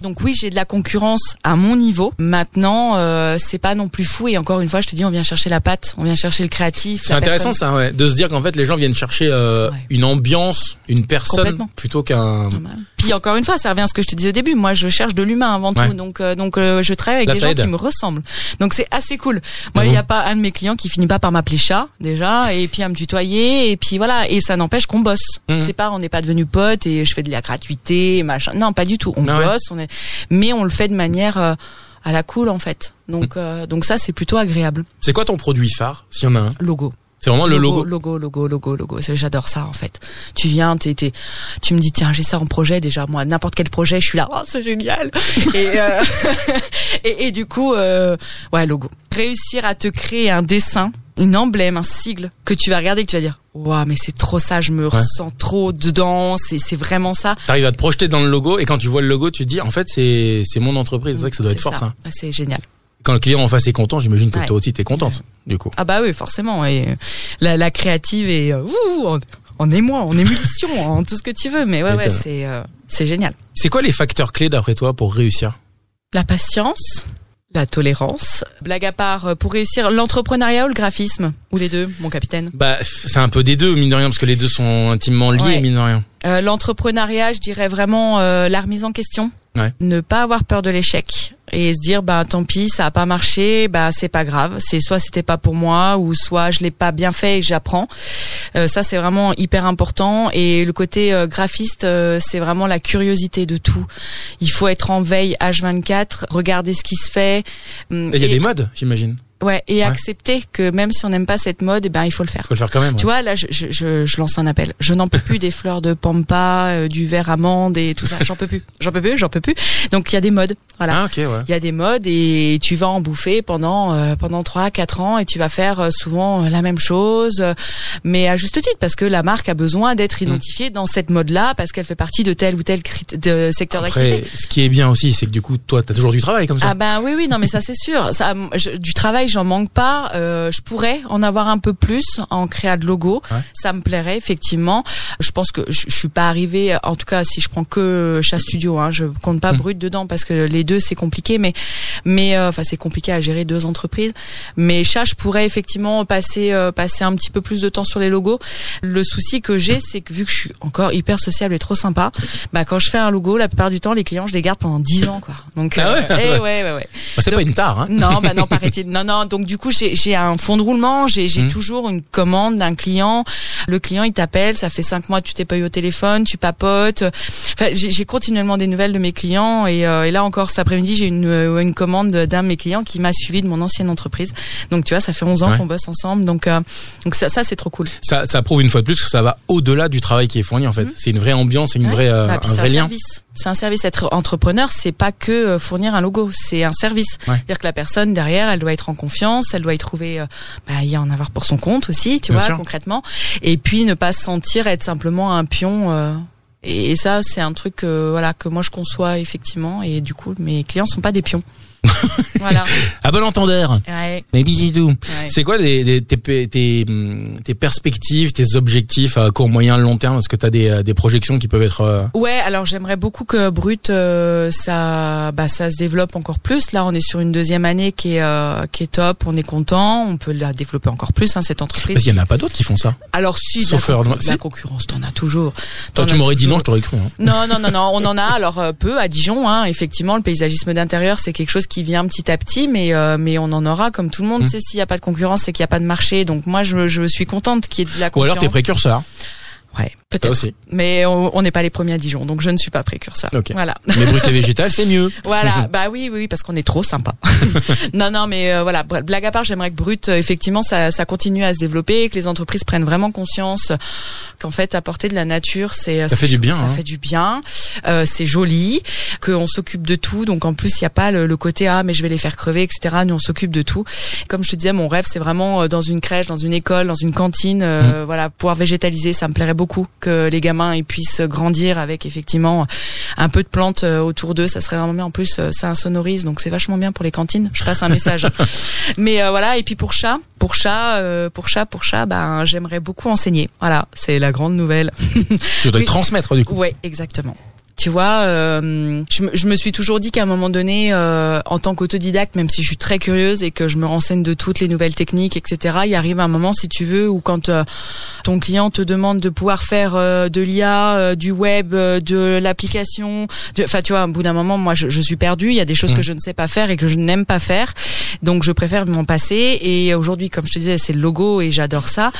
Donc oui, j'ai de la concurrence à mon niveau. Maintenant, euh, c'est pas non plus fou. Et encore une fois, je te dis, on vient chercher la patte, on vient chercher le créatif. C'est intéressant personne- ça, ouais, de se dire qu'en fait les gens viennent chercher euh, Ouais. une ambiance, une personne plutôt qu'un. Puis encore une fois, ça revient à ce que je te disais au début. Moi, je cherche de l'humain avant Ouais. tout. Donc, euh, donc, euh, je travaille avec Là, des gens aide. qui me ressemblent. Donc, c'est assez cool. Moi, il Mhm. n'y a pas un de mes clients qui finit pas par m'appeler chat déjà, et puis à me tutoyer, et puis voilà. Et ça n'empêche qu'on bosse. Mhm. C'est pas, on n'est pas devenu potes et je fais de la gratuité, machin. Non, pas du tout. On Ah ouais. bosse, on est, mais on le fait de manière euh, à la cool en fait. Donc, euh, donc ça, c'est plutôt agréable. C'est quoi ton produit phare, s'il y en a un? Logo. C'est vraiment le logo. Logo, logo, logo, logo. J'adore ça en fait. Tu viens, t'es- tu me dis tiens j'ai ça en projet déjà. Moi n'importe quel projet, je suis là. Oh c'est génial. et, euh, et et du coup euh, ouais logo. Réussir à te créer un dessin, une emblème, un sigle que tu vas regarder et que tu vas dire waouh mais c'est trop ça. Je me ressens trop dedans. C'est c'est vraiment ça. T'arrives à te projeter dans le logo et quand tu vois le logo, tu te dis en fait c'est c'est mon entreprise. C'est vrai que ça doit être fort ça. C'est génial. Quand le client en face est content, j'imagine que Ouais. toi aussi t'es contente du coup. Ah bah oui forcément. Et la, la créative et euh, ouh, en, en émoi, en émulsion, en tout ce que tu veux. Mais ouais ouais c'est euh, c'est génial. C'est quoi les facteurs clés d'après toi pour réussir? La patience, la tolérance. Blague à part, euh, pour réussir l'entrepreneuriat ou le graphisme? Ou les deux, mon capitaine? Bah c'est un peu des deux mine de rien parce que les deux sont intimement liés Ouais. mine de rien. Euh, L'entrepreneuriat, je dirais vraiment euh, la remise en question. Ouais. Ne pas avoir peur de l'échec et se dire bah tant pis ça a pas marché bah c'est pas grave. C'est soit c'était pas pour moi ou soit je l'ai pas bien fait et j'apprends. Euh, ça c'est vraiment hyper important. Et le côté euh, graphiste euh, c'est vraiment la curiosité de tout. Il faut être en veille H24 regarder ce qui se fait. Et il y a des modes, j'imagine. Ouais, et accepter que même si on n'aime pas cette mode, eh ben il faut le faire. Faut le faire quand même. Tu vois, là, je, je, je, je lance un appel. Je n'en peux plus des fleurs de pampa, euh, du verre amande et tout ça. J'en peux plus. J'en peux plus. J'en peux plus. Donc il y a des modes. Voilà. Ah ok ouais. Il y a des modes et tu vas en bouffer pendant euh, pendant trois quatre ans et tu vas faire euh, souvent euh, la même chose, mais à juste titre parce que la marque a besoin Mm. d'être identifiée dans cette mode-là parce qu'elle fait partie de tel ou tel de secteur d'activité. Ce qui est bien aussi, c'est que du coup, toi, t'as toujours du travail comme ça. Ah ben oui oui non mais ça c'est sûr ça du travail j'en manque pas euh, je pourrais en avoir un peu plus en créa de logo Ouais. ça me plairait effectivement je pense que je, je suis pas arrivée en tout cas si je prends que chat studio hein, je compte pas Hmm. brut dedans parce que les deux c'est compliqué mais mais euh, enfin c'est compliqué à gérer deux entreprises mais chat je pourrais effectivement passer euh, passer un petit peu plus de temps sur les logos le souci que j'ai c'est que vu que je suis encore hyper sociable et trop sympa bah quand je fais un logo la plupart du temps les clients je les garde pendant 10 ans quoi donc Ah ouais eh ouais ouais ouais Bah, c'est pas une tare, hein. non, bah non, paraît-il. Non, non. Donc du coup, j'ai un fond de roulement. J'ai Mhm. toujours une commande d'un client. Le client, il t'appelle. Ça fait cinq mois que tu t'es pas eu au téléphone. Tu papotes. Enfin, j'ai continuellement des nouvelles de mes clients. Et, euh, et là encore, cet après-midi, j'ai une, euh, une commande d'un de mes clients qui m'a suivi de mon ancienne entreprise. Donc tu vois, ça fait 11 ans Ouais. qu'on bosse ensemble. Donc euh, donc ça, ça c'est trop cool. Ça, ça prouve une fois de plus que ça va au-delà du travail qui est fourni en fait. C'est une vraie ambiance, c'est une. Ouais. vraie, euh, Bah, un vrai lien. service. C'est un service. Être entrepreneur, c'est pas que euh, fournir un logo, c'est un service. Ouais. C'est-à-dire que la personne derrière, elle doit être en confiance, elle doit y trouver, euh, bah, y en avoir pour son compte aussi, tu Bien vois, sûr. concrètement. Et puis ne pas se sentir être simplement un pion. euh, et, et ça, c'est un truc, euh, voilà, que moi je conçois effectivement. Et du coup, mes clients sont pas des pions. voilà. À bon entendeur. Ouais, Mais bisous. ouais. C'est quoi les, les- tes, tes, perspectives, tes objectifs à court, moyen, long terme? Est-ce que tu as des, des projections qui peuvent être... euh, Ouais, alors j'aimerais beaucoup que Brut euh, ça bah ça se développe encore plus. Là, on est sur une deuxième année qui est euh, qui est top, on est content, on peut la développer encore plus hein, cette entreprise. Parce qu'il y en a pas d'autres qui font ça. Alors si Sauf la, Heure concur- Noire. de la concurrence, t'en as toujours. Toi, tu m'aurais dit non, je t'aurais cru. hein. Non, non, non, non, on en a alors peu à Dijon. Hein, effectivement, le paysagisme d'intérieur, c'est quelque chose qui vient petit à petit, mais euh, mais on en aura comme tout le monde. Mm. Tu sais, s'il y a pas de concurrence, c'est qu'il y a pas de marché. Donc moi, je, je suis contente qu'il y ait de la Ou concurrence. alors t'es précurseur. Ouais, Ça peut-être. aussi. Mais on n'est pas les premiers à Dijon, donc je ne suis pas précurseur. Ok. Voilà. Mais brut et végétal, c'est mieux. Voilà, bah oui, oui, parce qu'on est trop sympa. non, non, mais euh, voilà, blague à part, j'aimerais que Brut, euh, effectivement, ça, ça continue à se développer, que les entreprises prennent vraiment conscience euh, qu'en fait, apporter de la nature, c'est Ça c'est fait du bien, ça hein. fait du bien, euh, c'est joli, qu'on s'occupe de tout, donc en plus, il y a pas le, le côté ah mais je vais les faire crever, etc. Nous, on s'occupe de tout. Comme je te disais, mon rêve, c'est vraiment euh, dans une crèche, dans une école, dans une cantine, euh, Mmh. voilà, pouvoir végétaliser, ça me plairait beaucoup que les gamins ils puissent grandir avec effectivement un peu de plantes euh, autour d'eux, ça serait vraiment bien. En plus, euh, ça insonorise, donc c'est vachement bien pour les cantines. Je passe un message. Mais euh, voilà, et puis pour chat, pour chat, euh, pour chat, pour chat, ben j'aimerais beaucoup enseigner. Voilà, c'est la grande nouvelle. Tu dois transmettre du coup. Ouais, exactement. Tu vois, euh, je, me- je me suis toujours dit qu'à un moment donné, euh, en tant qu'autodidacte, même si je suis très curieuse et que je me renseigne de toutes les nouvelles techniques, etc., il arrive un moment, si tu veux, où quand euh, ton client te demande de pouvoir faire euh, de l'IA, euh, du web, de l'application, enfin, tu vois, au bout d'un moment, moi, je, je suis perdue. Il y a des choses Mm. que je ne sais pas faire et que je n'aime pas faire, donc je préfère m'en passer. Et aujourd'hui, comme je te disais, c'est le logo et j'adore ça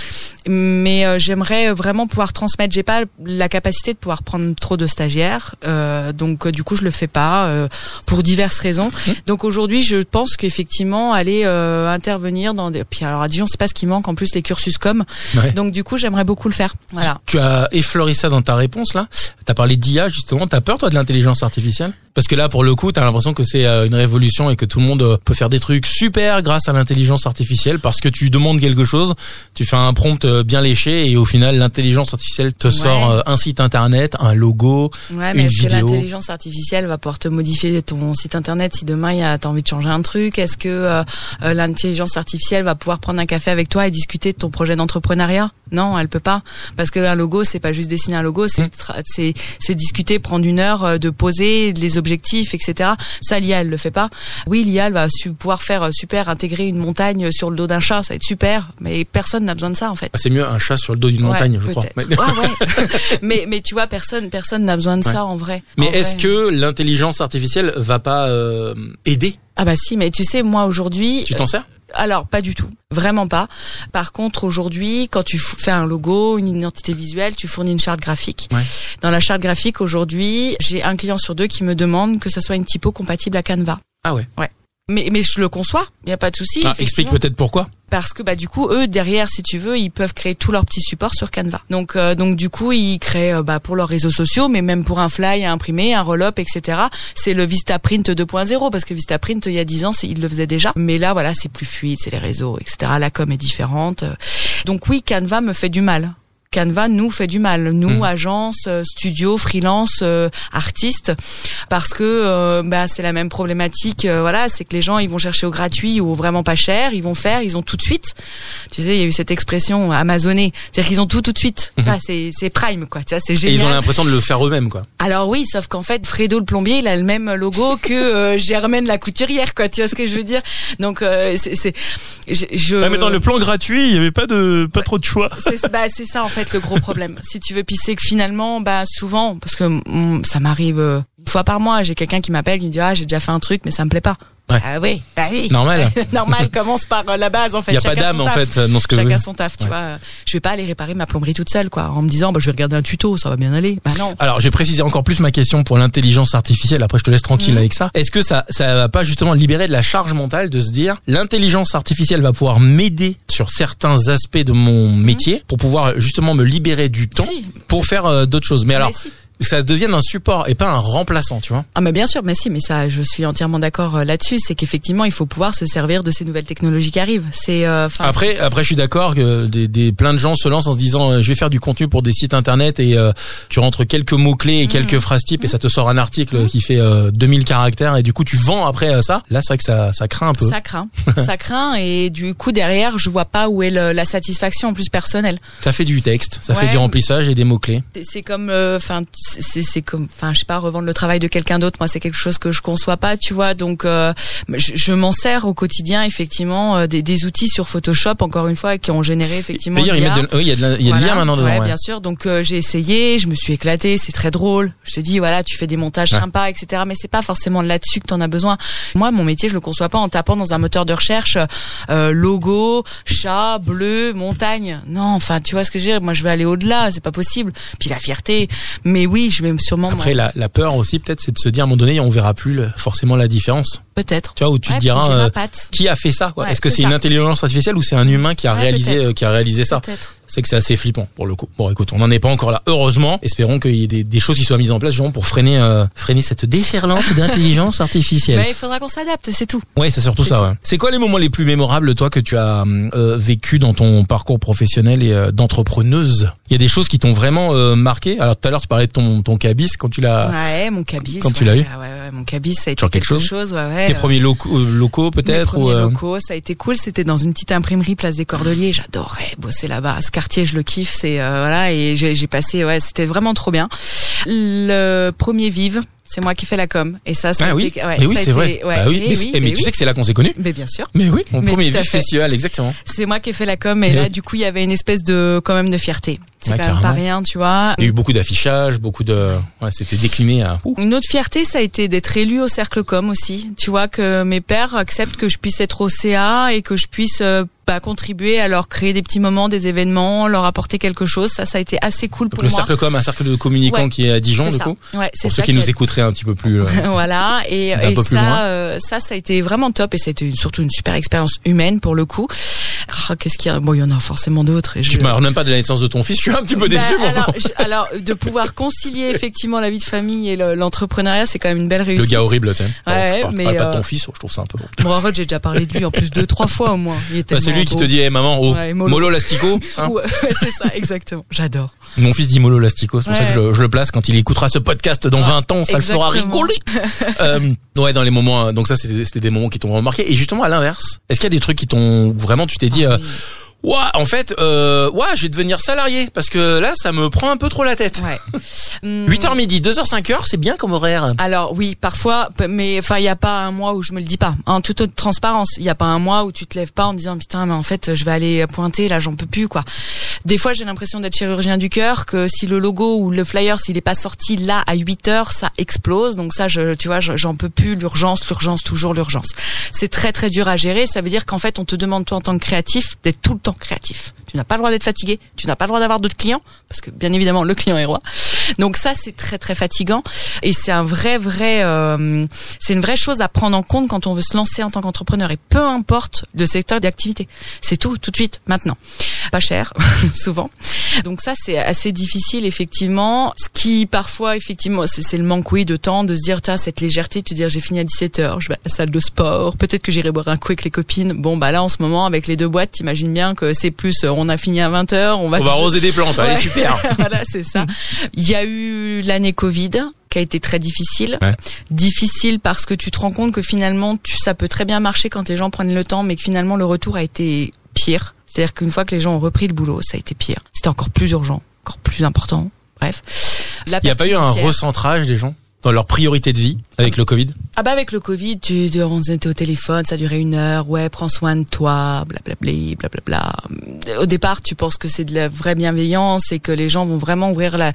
mais j'aimerais vraiment pouvoir transmettre. J'ai pas la capacité de pouvoir prendre trop de stagiaires, euh, donc euh, du coup je le fais pas euh, pour diverses raisons. Donc aujourd'hui, je pense qu'effectivement aller euh, intervenir dans des. Puis alors à Dijon, c'est pas ce qui manque. En plus, les cursus com. Ouais. Donc du coup, j'aimerais beaucoup le faire. Voilà. Tu as effleuré ça dans ta réponse là. T'as parlé d'IA justement. T'as peur toi de l'intelligence artificielle? Parce que là, pour le coup, t'as l'impression que c'est euh, une révolution et que tout le monde euh, peut faire des trucs super grâce à l'intelligence artificielle parce que tu demandes quelque chose, tu fais un prompt bien léché et au final, l'intelligence artificielle te Ouais. sort un site internet, un logo. Ouais, Une mais est-ce que l'intelligence artificielle va pouvoir te modifier ton site internet si demain il y a t'as envie de changer un truc? Est-ce que euh, euh, l'intelligence artificielle va pouvoir prendre un café avec toi et discuter de ton projet d'entrepreneuriat? Non, elle peut pas parce que un logo c'est pas juste dessiner un logo, c'est tra- c'est c'est discuter, prendre une heure euh, de poser les objectifs, etc. Ça l'IA elle le fait pas. Oui, l'IA elle va pouvoir faire euh, super intégrer une montagne sur le dos d'un chat, ça va être super, mais personne n'a besoin de ça en fait. Ah, C'est mieux un chat sur le dos d'une Ouais, montagne, je crois. Mais, ouais. mais mais tu vois personne personne n'a besoin de Ouais. ça en vrai. mais est-ce vrai. que l'intelligence artificielle va pas euh, aider? Ah bah si, mais tu sais, moi aujourd'hui, Tu t'en sers? euh, alors pas du tout, vraiment pas. Par contre, aujourd'hui, quand tu fais un logo, une identité visuelle, tu fournis une charte graphique. Ouais. Dans la charte graphique, aujourd'hui, j'ai un client sur deux qui me demande que ça soit une typo compatible à Canva. Ah ouais. Mais, mais je le conçois, il y a pas de souci. Ah, explique peut-être pourquoi. parce que bah du coup eux derrière si tu veux ils peuvent créer tous leurs petits supports sur Canva. Donc euh, donc du coup ils créent euh, bah, pour leurs réseaux sociaux mais même pour un fly à imprimer un roll-up etc c'est le Vistaprint 2.0 parce que Vistaprint il y a 10 ans ils le faisaient déjà. Mais là voilà c'est plus fluide c'est les réseaux etc la com est différente. Donc oui Canva me fait du mal Canva nous fait du mal, nous Mhm. agence, euh, studio, freelance, euh, artistes, parce que euh, bah, c'est la même problématique. euh, voilà, c'est que les gens ils vont chercher au gratuit ou au vraiment pas cher, ils vont faire, ils ont tout de suite. Tu sais, il y a eu cette expression amazonée, c'est-à-dire qu'ils ont tout tout de suite. Ah, c'est c'est prime quoi, tu vois, c'est Et génial. ils ont l'impression de le faire eux-mêmes, quoi. Alors oui, sauf qu'en fait, Fredo le plombier, il a le même logo que euh, Germaine la couturière, quoi. Tu vois ce que je veux dire? Donc euh, c'est c'est je, mais dans le plan gratuit, il y avait pas de pas trop de choix. c'est bah, c'est ça en fait le gros problème. Si tu veux pisser que finalement, bah souvent, parce que mm, ça m'arrive euh, une fois par mois, j'ai quelqu'un qui m'appelle qui me dit ah j'ai déjà fait un truc mais ça me plaît pas. Ouais. Ah oui, bah oui. Normal. Normal commence par euh, la base en fait. Il y a pas d'âme en fait dans ce que Chacun son taf, tu Ouais. vois. Je vais pas aller réparer ma plomberie toute seule, quoi, en me disant, bah, je vais regarder un tuto, ça va bien aller. Bah non. Alors, j'ai précisé encore plus ma question pour l'intelligence artificielle. Après, je te laisse tranquille Mhm. avec ça. Est-ce que ça, ça va pas justement libérer de la charge mentale de se dire, l'intelligence artificielle va pouvoir m'aider sur certains aspects de mon métier pour pouvoir justement me libérer du temps Mhm. Si. pour faire euh, d'autres choses. Mais alors, si. Ça devienne un support et pas un remplaçant, tu vois. Ah mais bien sûr, mais si, mais ça, je suis entièrement d'accord euh, là-dessus. C'est qu'effectivement, il faut pouvoir se servir de ces nouvelles technologies qui arrivent. C'est euh, Après, après, je suis d'accord que des, des plein de gens se lancent en se disant, euh, je vais faire du contenu pour des sites internet et euh, tu rentres quelques mots clés et quelques phrases types et ça te sort un article qui fait euh, 2000 caractères et du coup tu vends après euh, ça. Là, c'est vrai que ça, ça craint un peu. ça craint, ça craint, et du coup derrière, je vois pas où est le- la satisfaction en plus personnelle. Ça fait du texte, ça Ouais. fait du remplissage et des mots clés. C'est- comme, euh, enfin, c'est c'est comme enfin je sais pas revendre le travail de quelqu'un d'autre moi c'est quelque chose que je conçois pas tu vois donc euh, je, je m'en sers au quotidien effectivement euh, des, des outils sur Photoshop encore une fois qui ont généré effectivement D'ailleurs, de- oui, il y a de la- y a de Voilà. l'IA maintenant dedans. Ouais, ouais. bien sûr. Donc euh, j'ai essayé, je me suis éclatée, c'est très drôle. Je te dis voilà, tu fais des montages Ouais. sympas, etc. Mais c'est pas forcément là-dessus que t'en as besoin. Moi, mon métier, je le conçois pas en tapant dans un moteur de recherche euh, logo, chat, bleu, montagne. Non, enfin, tu vois ce que je veux dire? Moi, je vais aller au-delà. C'est pas possible. Puis la fierté. Mais oui, je vais sûrement. Après, la, la peur aussi, peut-être, c'est de se dire, à un moment donné, on verra plus le- forcément la différence. peut-être. Tu vois, où tu Ouais, te diras, euh, qui a fait ça Ouais, Est-ce que c'est une intelligence artificielle ou c'est un humain qui a Ouais, réalisé euh, qui a réalisé ça? Peut-être. C'est que c'est assez flippant pour le coup. Bon, écoute, on n'en est pas encore là. Heureusement, espérons qu'il y ait des, des choses qui soient mises en place justement pour freiner euh, freiner cette déferlante d'intelligence artificielle. Il faudra qu'on s'adapte, c'est tout. Ouais, c'est surtout ça. ouais. C'est quoi les moments les plus mémorables, toi, que tu as euh, vécu dans ton parcours professionnel et euh, d'entrepreneuse? Il y a des choses qui t'ont vraiment euh, marqué? Alors tout à l'heure, tu parlais de ton ton cabis quand tu l'as Ouais, mon cabis. Quand tu l'as eu ouais, ouais, mon cabis, ça a été Genre quelque quelque chose? chose. ouais, tes premiers locaux, euh, locaux peut-être ou premiers locaux, ça a été cool. C'était dans une petite imprimerie place des Cordeliers. J'adorais bosser là-bas. Quartier, je le kiffe. C'est euh, voilà et j'ai passé. Ouais, c'était vraiment trop bien. Le premier Vive, c'est moi qui fais la com. Et ça, ça Ah oui, été, ouais, mais oui, c'est vrai. ouais, Bah oui, mais, oui, mais mais tu oui. sais que c'est là qu'on s'est connus. Mais bien sûr. Mais oui, mon Mais premier. Festival, exactement. C'est moi qui ai fait la com et Eh là, du coup, il y avait une espèce de, quand même, de fierté. C'est Ouais, quand même pas rien, tu vois. Il y a eu beaucoup d'affichage, beaucoup de, ouais, c'était décliné à. Une autre fierté, ça a été d'être élu au Cercle Com aussi. Tu vois que mes pères acceptent que je puisse être au CA et que je puisse euh, bah, contribuer à leur créer des petits moments, des événements, leur apporter quelque chose. Ça, ça a été assez cool Donc pour le moi. cercle com, un cercle de communicants Ouais. qui est à Dijon, du ça. coup. Ouais, c'est Pour ça ceux qui qui nous a- écouteraient un petit peu plus. euh, voilà et, D'un et peu plus loin. ça euh, ça ça a été vraiment top et c'était surtout une super expérience humaine pour le coup Ah, qu'est-ce qu'il y a? Bon il y en a forcément d'autres et Tu je- me parles même pas de la naissance de ton fils. Je suis un petit peu Bah, déçu. mais alors, je- alors, de pouvoir concilier effectivement la vie de famille et le- l'entrepreneuriat c'est quand même une belle Le réussite gars horrible, tu sais. Ouais, je parle, mais, parle pas de euh, ton fils, je trouve ça un peu bon. bon en fait j'ai déjà parlé de lui en plus deux trois fois au moins Bah, c'est lui qui te dit, eh, maman, oh, Ouais, Molo, Molo. Lastico. hein. Ouais, c'est ça exactement j'adore Mon fils dit Molo Lastico, c'est pour ça que je, le- je le place quand il écoutera ce podcast dans 20 ans, ça le fera exactement. rigoler. euh, ouais, dans les moments, euh, donc ça c'était des moments qui t'ont vraiment marqué. Et justement à l'inverse, est-ce qu'il y a des trucs qui t'ont vraiment, tu t'es dit, euh, Ouah, en fait, euh, ouah, je vais devenir salarié parce que là, ça me prend un peu trop la tête. ouais Hum, 8h midi, 2h 5h, c'est bien comme horaire. Alors oui, parfois, mais enfin, il y a pas un mois où je me le dis pas. En toute autre transparence, il y a pas un mois où tu te lèves pas en disant putain, mais en fait, je vais aller pointer là, j'en peux plus quoi. Des fois, j'ai l'impression d'être chirurgien du cœur, que si le logo ou le flyer, s'il est pas sorti là à 8 heures, ça explose. Donc ça, je, tu vois, je- j'en peux plus. L'urgence, l'urgence, toujours l'urgence. C'est très très dur à gérer. Ça veut dire qu'en fait, on te demande toi en tant que créatif d'être tout le créatif. Tu n'as pas le droit d'être fatigué. Tu n'as pas le droit d'avoir d'autres clients parce que bien évidemment, le client est roi. Donc ça, c'est très très fatigant et c'est un vrai vrai, euh, c'est une vraie chose à prendre en compte quand on veut se lancer en tant qu'entrepreneur et peu importe le secteur d'activité. C'est tout, tout de suite, maintenant. Pas cher, souvent. Donc ça, c'est assez difficile effectivement. Ce qui parfois effectivement, c'est le manque oui de temps de se dire tiens cette légèreté, de te dire j'ai fini à 17 h je vais à la salle de sport, peut-être que j'irai boire un coup avec les copines. Bon bah là en ce moment avec les deux boîtes, t'imagines bien que c'est plus euh, on a fini à 20 h on va On va arroser des plantes, allez, super. voilà, c'est ça. Il y a eu l'année Covid qui a été très difficile. Ouais. Difficile parce que tu te rends compte que finalement, tu, ça peut très bien marcher quand les gens prennent le temps, mais que finalement, le retour a été pire. C'est-à-dire qu'une fois que les gens ont repris le boulot, ça a été pire. C'était encore plus urgent, encore plus important. Bref. Il n'y a pas eu un recentrage des gens dans leur priorité de vie avec le Covid? Ah bah avec le Covid, tu, tu- on était au téléphone, ça durait une heure, ouais, prends soin de toi, blablabla, blablabla. Au départ, tu penses que c'est de la vraie bienveillance et que les gens vont vraiment ouvrir la,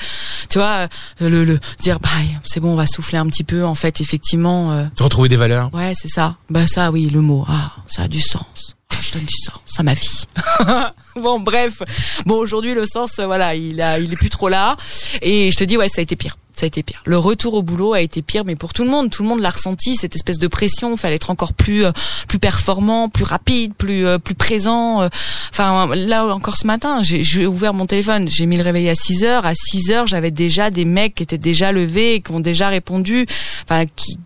tu vois, le, le dire, bah, c'est bon, on va souffler un petit peu. En fait, effectivement, euh, Retrouver des valeurs ouais, c'est ça. Bah ça, oui, le mot, ah, ça a du sens. Je donne du sens à ma vie. bon, bref. Bon, aujourd'hui, le sens, voilà, il a, il est plus trop là. Et je te dis, ouais, ça a été pire. Ça a été pire. Le retour au boulot a été pire, mais pour tout le monde, tout le monde l'a ressenti cette espèce de pression. Fallait être encore plus, euh, plus performant, plus rapide, plus, euh, plus présent. euh. Enfin, là encore ce matin, j'ai ouvert mon téléphone, j'ai mis le réveil à 6 heures. À 6 heures, j'avais déjà des mecs qui étaient déjà levés qui ont déjà répondu. Enfin, qui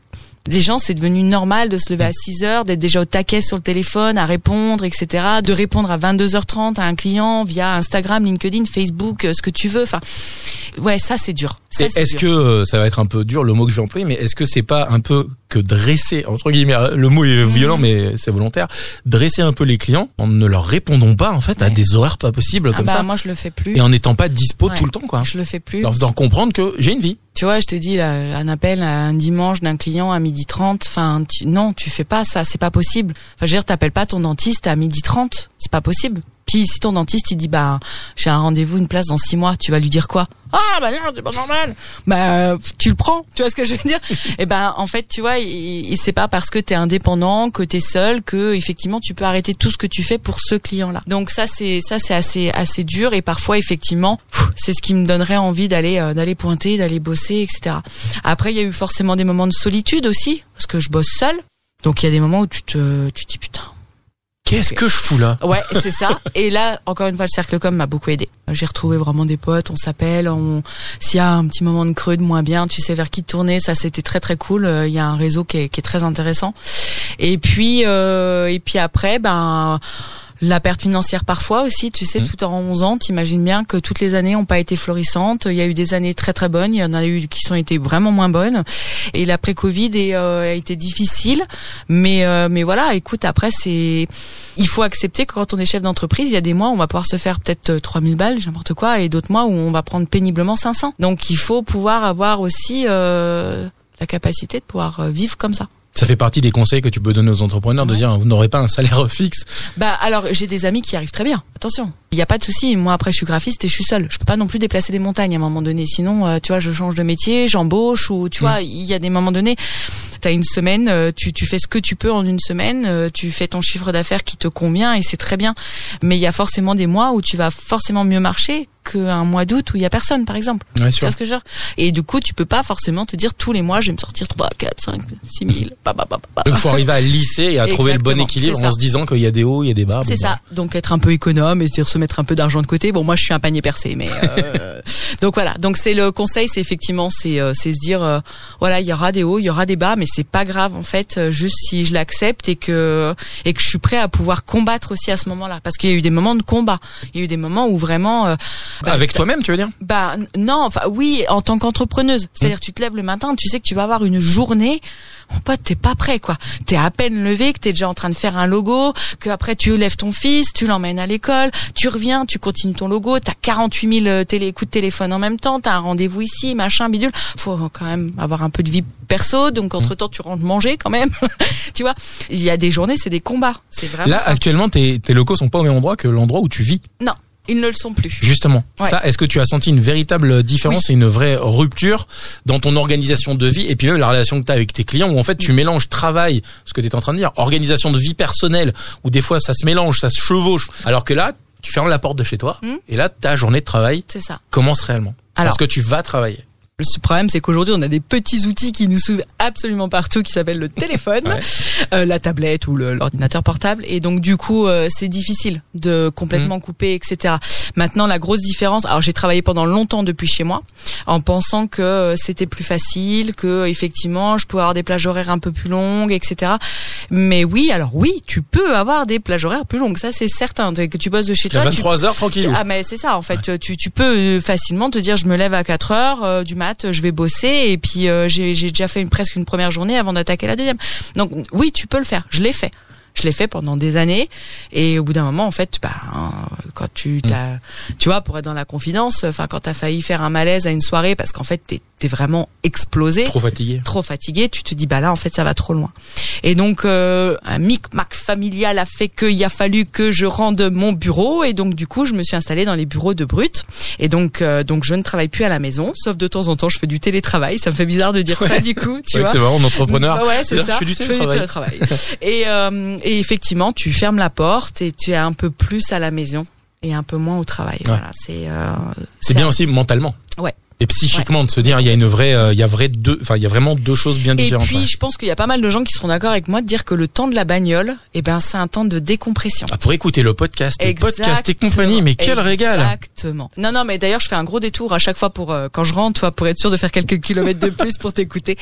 Les gens, c'est devenu normal de se lever à 6 heures, d'être déjà au taquet sur le téléphone, à répondre, etc. De répondre à 22h30 à un client via Instagram, LinkedIn, Facebook, euh, ce que tu veux. Enfin, ouais, ça c'est dur. Ça, Est-ce que euh, ça va être un peu dur le mot que j'ai employé, mais est-ce que c'est pas un peu que dresser entre guillemets le mot est violent, Mhm. mais c'est volontaire, dresser un peu les clients en ne leur répondant pas en fait à des horaires pas possibles Ah comme bah, ça moi je le fais plus. et en n'étant pas dispo Ouais. tout le temps quoi. Je le fais plus. Leur faisant comprendre que j'ai une vie. Tu vois, je te dis là, un appel un dimanche d'un client à midi 30, enfin non, tu fais pas ça, c'est pas possible. Enfin je veux dire, t'appelles pas ton dentiste à midi 30, c'est pas possible. Si ton dentiste il dit bah j'ai un rendez-vous, une place dans six mois, tu vas lui dire quoi? Ah bah non, c'est pas normal. Bah tu le prends, tu vois ce que je veux dire? Et ben en fait tu vois, il, c'est pas parce que t'es indépendant, que t'es seul, que effectivement tu peux arrêter tout ce que tu fais pour ce client-là. Donc ça c'est ça c'est assez assez dur et parfois effectivement c'est ce qui me donnerait envie d'aller euh, d'aller pointer, d'aller bosser, etc. Après il y a eu forcément des moments de solitude aussi parce que je bosse seule. Donc il y a des moments où tu te tu te dis putain Qu'est-ce que je fous là Ouais, c'est ça. Et là, encore une fois, le cercle com m'a beaucoup aidé. J'ai retrouvé vraiment des potes, on s'appelle, on s'il y a un petit moment de creux de moins bien, tu sais vers qui tourner, ça c'était très très cool. Euh, Il y a un réseau qui est, qui est très intéressant. Et puis euh, et puis après, ben la perte financière parfois aussi, tu sais, Mhm. tout en 11 ans, t'imagines bien que toutes les années n'ont pas été florissantes. Il y a eu des années très très bonnes, il y en a eu qui sont été vraiment moins bonnes. Et l'après-Covid euh, a été difficile, mais euh, mais voilà, écoute, après c'est il faut accepter que quand on est chef d'entreprise, il y a des mois où on va pouvoir se faire peut-être euh, 3000 balles, n'importe quoi, et d'autres mois où on va prendre péniblement 500. Donc il faut pouvoir avoir aussi euh, la capacité de pouvoir euh, vivre comme ça. Ça fait partie des conseils que tu peux donner aux entrepreneurs de dire vous n'aurez pas un salaire fixe. Bah alors j'ai des amis qui arrivent très bien. Attention, il y a pas de souci. Moi après je suis graphiste et je suis seule. Je peux pas non plus déplacer des montagnes à un moment donné. Sinon euh, tu vois je change de métier, j'embauche ou tu vois il y a des moments donnés. T'as une semaine, euh, tu tu fais ce que tu peux en une semaine, euh, tu fais ton chiffre d'affaires qui te convient et c'est très bien. Mais il y a forcément des mois où tu vas forcément mieux marcher qu'un mois d'août où il y a personne par exemple. Ouais, Tu sûr. vois ce que je veux dire? Et du coup tu peux pas forcément te dire tous les mois je vais me sortir 3, 4, 5, 6 000. Bah, bah, bah. Donc faut arriver à lisser et à trouver le bon équilibre en se disant qu'il y a des hauts, il y a des bas. C'est Bon, ça. Donc être un peu économe et se dire se mettre un peu d'argent de côté. Bon, moi je suis un panier percé, mais euh, donc voilà. Donc c'est le conseil, c'est effectivement c'est euh, c'est se dire euh, voilà il y aura des hauts, il y aura des bas, mais c'est pas grave en fait. euh, juste si je l'accepte et que et que je suis prêt à pouvoir combattre aussi à ce moment-là, parce qu'il y a eu des moments de combat. Il y a eu des moments où vraiment euh, bah, Avec toi-même, tu veux dire? Bah non, enfin oui, en tant qu'entrepreneuse. C'est-à-dire tu te lèves le matin, tu sais que tu vas avoir une journée. Mon pote, t'es pas prêt quoi. T'es à peine levé, que t'es déjà en train de faire un logo, que après tu lèves ton fils, tu l'emmènes à l'école, tu reviens, tu continues ton logo, t'as 48 000 télé coups de téléphone en même temps, t'as un rendez-vous ici, machin, bidule. Faut quand même avoir un peu de vie perso, donc entre temps tu rentres manger quand même. tu vois, il y a des journées, c'est des combats. C'est vraiment Là, ça. actuellement, tes, tes locaux sont pas au même endroit que l'endroit où tu vis? Non, ils ne le sont plus. Justement. Ouais. Ça, est-ce que tu as senti une véritable différence et une vraie rupture dans ton organisation de vie et puis même la relation que tu as avec tes clients où en fait tu Mm. mélanges travail, ce que tu es en train de dire, organisation de vie personnelle où des fois ça se mélange, ça se chevauche. Alors que là, tu fermes la porte de chez toi Mm. et là ta journée de travail ça. commence réellement. Alors- Parce que tu vas travailler. Le problème, c'est qu'aujourd'hui, on a des petits outils qui nous suivent absolument partout, qui s'appellent le téléphone, Ouais. euh, la tablette ou l'ordinateur portable. Et donc, du coup, euh, c'est difficile de Mmh. complètement couper, etc. Maintenant, la grosse différence. Alors, j'ai travaillé pendant longtemps depuis chez moi, en pensant que euh, c'était plus facile, que effectivement, je pouvais avoir des plages horaires un peu plus longues, etc. Mais oui, alors oui, tu peux avoir des plages horaires plus longues, ça c'est certain. Que tu bosses de chez Tu toi, tu 23 heures tranquille. ah mais c'est ça en fait tu, tu peux euh, facilement te dire je me lève à 4 heures euh, du je vais bosser et puis euh, j'ai déjà fait presque une première journée avant d'attaquer la deuxième. Donc oui tu peux le faire. Je l'ai fait je l'ai fait pendant des années et au bout d'un moment en fait bah quand tu t'as tu vois pour être dans la confidence enfin quand t'as failli faire un malaise à une soirée parce qu'en fait t'es vraiment explosé Trop fatigué. trop fatigué, tu te dis bah là en fait ça va trop loin. Et donc euh, un micmac familial a fait qu'il a fallu que je rende mon bureau et donc du coup je me suis installée dans les bureaux de Brut et donc euh, donc je ne travaille plus à la maison sauf de temps en temps je fais du télétravail, ça me fait bizarre de dire ça du coup, tu que vois. c'est vraiment entrepreneur. Bah ouais, c'est ça. Je fais du télétravail. et, euh, et effectivement, tu fermes la porte et tu es un peu plus à la maison et un peu moins au travail. Voilà, c'est euh, C'est bien aussi mentalement. Ouais. Et Et psychiquement de se dire il y a une vraie, euh, il y a vrai deux, enfin il y a vraiment deux choses bien Et différentes. puis, ouais. je pense qu'il y a pas mal de gens qui seront d'accord avec moi de dire que le temps de la bagnole, eh ben, c'est un temps de décompression. Ah, pour écouter le podcast, le podcast et compagnie, mais quel régal Exactement. Non, non, mais d'ailleurs, je fais un gros détour à chaque fois pour euh, quand je rentre, toi, pour être sûr de faire quelques kilomètres de plus pour t'écouter.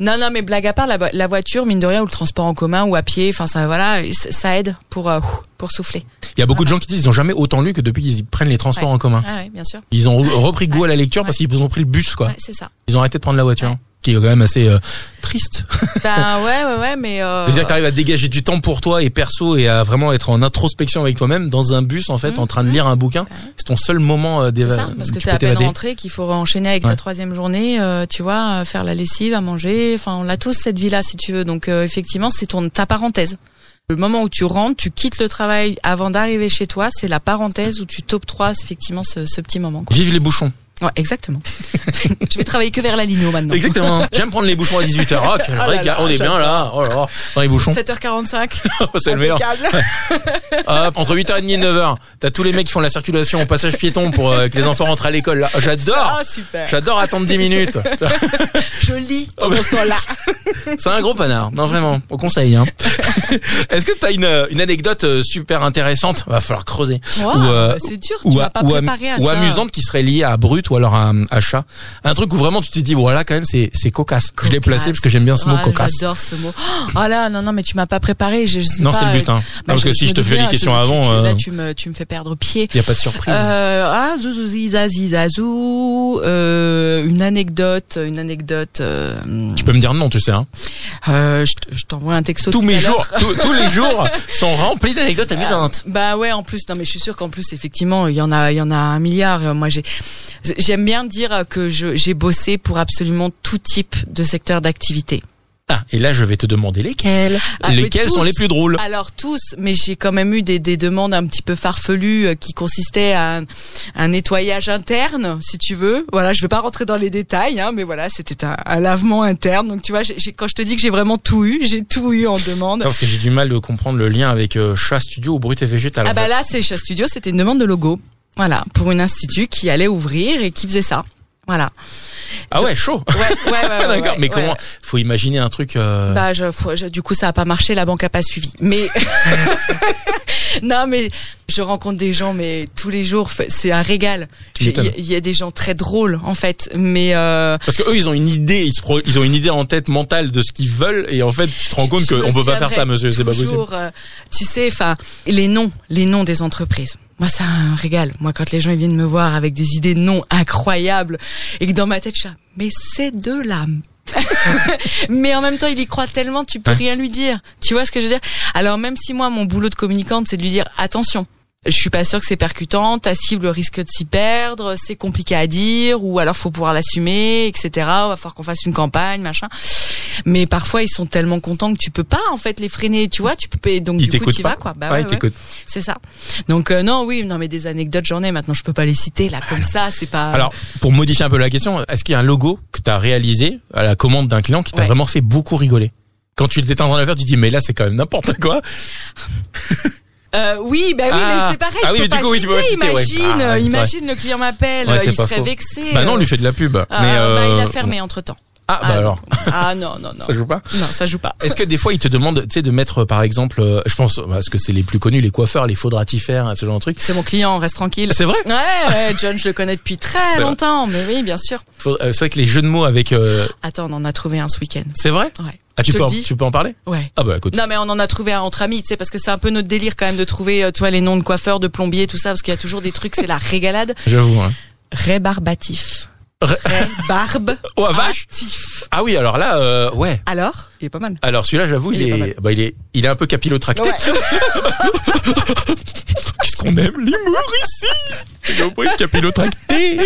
Non, non, mais blague à part, la, la voiture, mine de rien, ou le transport en commun ou à pied, enfin, ça, voilà, ça aide pour euh, pour souffler. Il y a beaucoup de gens qui disent qu'ils ont jamais autant lu que depuis qu'ils prennent les transports Ouais. en commun. Ah ouais, bien sûr. Ils ont repris goût à la lecture parce qu'ils ont pris le bus, quoi. C'est ça. Ils ont arrêté de prendre la voiture, qui est quand même assez euh, triste. Ben ouais, ouais, ouais, mais. Euh... C'est-à-dire que t'arrives à dégager du temps pour toi et perso et à vraiment être en introspection avec toi-même dans un bus en fait, Mmh, en train de lire un bouquin. C'est ton seul moment euh, C'est d'éva- ça, parce que tu t'es à peine rentré, qu'il faut enchaîner avec Ouais. ta troisième journée, euh, tu vois, faire la lessive, à manger. Enfin, on l'a tous cette vie-là, si tu veux. Donc, effectivement, c'est ton ta parenthèse. Le moment où tu rentres, tu quittes le travail avant d'arriver chez toi, c'est la parenthèse où tu t'octroies effectivement ce, petit moment. Vive les bouchons. Ouais, exactement. Je vais travailler que vers la ligne maintenant. Exactement. J'aime prendre les bouchons à 18h. Oh, quel Oh là régal. là, on est bien là. Oh là là. Dans les bouchons. 7h45. C'est le meilleur. Hop, entre 8h30 et 9h. T'as tous les mecs qui font la circulation au passage piéton pour euh, que les enfants rentrent à l'école. J'adore. Ah. J'adore attendre 10 minutes. Je lis pendant ce temps-là. C'est un gros panard. Non, vraiment. Au conseil, hein. Est-ce que t'as une, une anecdote euh, super intéressante? Va falloir creuser. Wow, Ou, euh, c'est dur, ou, tu à- m'as pas ou, préparé à ou ça. amusante qui serait liée à brut ou alors à, à chat. Un truc où vraiment tu te dis voilà quand même c'est c'est cocasse. Je l'ai placé parce que j'aime bien ce mot Ah, cocasse. J'adore ce mot. Oh là, non, non, mais tu m'as pas préparé. Je, je sais Non, c'est le but hein. bah, parce que si je te fais les questions je- avant tu- euh, là, tu me, tu me fais perdre pied. y a pas de surprise. Euh, ah, zouzou, ziza, zizazou, euh, une anecdote, une anecdote, euh, Tu peux me dire non, tu sais hein. euh, je je t'envoie un texto Tous tout mes à jours, tous, tous les jours sont remplis d'anecdotes amusantes. Bah ouais, en plus, non mais je suis sûre qu'en plus, effectivement, il y en a, il y en a un milliard. Euh, Moi, j'ai, j'aime bien dire que j'ai bossé pour absolument tout type de secteur d'activité. Ah, et là je vais te demander lesquels. Ah, lesquels tous. sont les plus drôles Alors tous, mais j'ai quand même eu des, des demandes un petit peu farfelues euh, qui consistaient à un, un nettoyage interne, si tu veux. Voilà, je vais pas rentrer dans les détails, hein, mais voilà, c'était un, un lavement interne. Donc tu vois, j'ai, quand je te dis que j'ai vraiment tout eu, j'ai tout eu en demande. Parce que j'ai du mal de comprendre le lien avec euh, chat studio ou brut et végétal. Ah bah là, c'est chez Studio, c'était une demande de logo. Voilà, pour une institut qui allait ouvrir et qui faisait ça. Voilà. Ah ouais, chaud. Ouais, ouais, ouais. ouais, D'accord. mais comment Faut imaginer un truc. euh, Bah, je, faut- je- du coup, ça a pas marché, la banque a pas suivi. Mais non, mais je rencontre des gens, mais tous les jours, c'est un régal. Il y, a des gens très drôles, en fait, mais euh, Parce que eux, ils ont une idée, ils, se pro- ils ont une idée en tête mentale de ce qu'ils veulent, et en fait, tu te rends compte qu'on peut pas faire ça, monsieur, c'est pas possible. euh, tu sais, enfin, les noms, les noms des entreprises. Moi, c'est un régal. Moi, quand les gens ils viennent me voir avec des idées noms incroyables et que dans ma tête, je suis là, mais c'est de l'âme. mais en même temps, il y croit tellement, tu peux Ouais. rien lui dire. Tu vois ce que je veux dire? Alors même si moi, mon boulot de communicante, c'est de lui dire attention. Je suis pas sûre que c'est percutant, ta cible risque de s'y perdre, c'est compliqué à dire, ou alors faut pouvoir l'assumer, etc. Va falloir qu'on fasse une campagne, machin. Mais parfois ils sont tellement contents que tu peux pas en fait les freiner, tu vois, tu peux donc Ils du coup tu vas quoi. Bah ouais, ouais, c'est ça. Donc euh, non, oui, non mais des anecdotes j'en ai maintenant, je peux pas les citer là comme ça, c'est pas Alors, pour modifier un peu la question, est-ce qu'il y a un logo que tu as réalisé à la commande d'un client qui t'a vraiment fait beaucoup rigoler? Quand tu étais en train de le faire, tu dis mais là c'est quand même n'importe quoi. Euh, oui, bah oui, Ah. mais c'est pareil, Ah je oui, peux mais du pas coup, oui, tu peux citer, ouais. imagine, Ah, ouais, euh, c'est imagine le client m'appelle, Ouais, euh, il serait faux. vexé. Bah non, on euh, lui fait de la pub. ah, mais bah, euh, il a fermé entre temps. Ah bah alors, Ah non, non, non. ça joue pas. Non, ça joue pas. Est-ce que des fois ils te demandent, tu sais, de mettre par exemple, euh, je pense, parce que c'est les plus connus, les coiffeurs, les faux dratifères, ce genre de trucs. C'est mon client, reste tranquille. C'est vrai Ouais, ouais, John, je le connais depuis très vrai. longtemps, mais oui, bien sûr. Euh, C'est vrai que les jeux de mots avec, euh, Attends, on en a trouvé un ce week-end. c'est vrai Ouais. Ah tu peux, en, dis. tu peux en parler? Ouais. Ah bah écoute. Non mais on en a trouvé un entre amis, tu sais, parce que c'est un peu notre délire quand même de trouver, euh, toi, les noms de coiffeurs, de plombiers, tout ça, parce qu'il y a toujours des trucs, c'est la régalade. J'avoue. Hein. Rébarbatif. Ré- Rébarbe. Oh, vache. Ah oui, alors là, euh, ouais. Alors, il est pas mal. Alors celui-là, j'avoue, il, Il est bah, il est, il est un peu capillotracté. Ouais. Qu'est-ce qu'on aime l'humour ici? Capillotracté.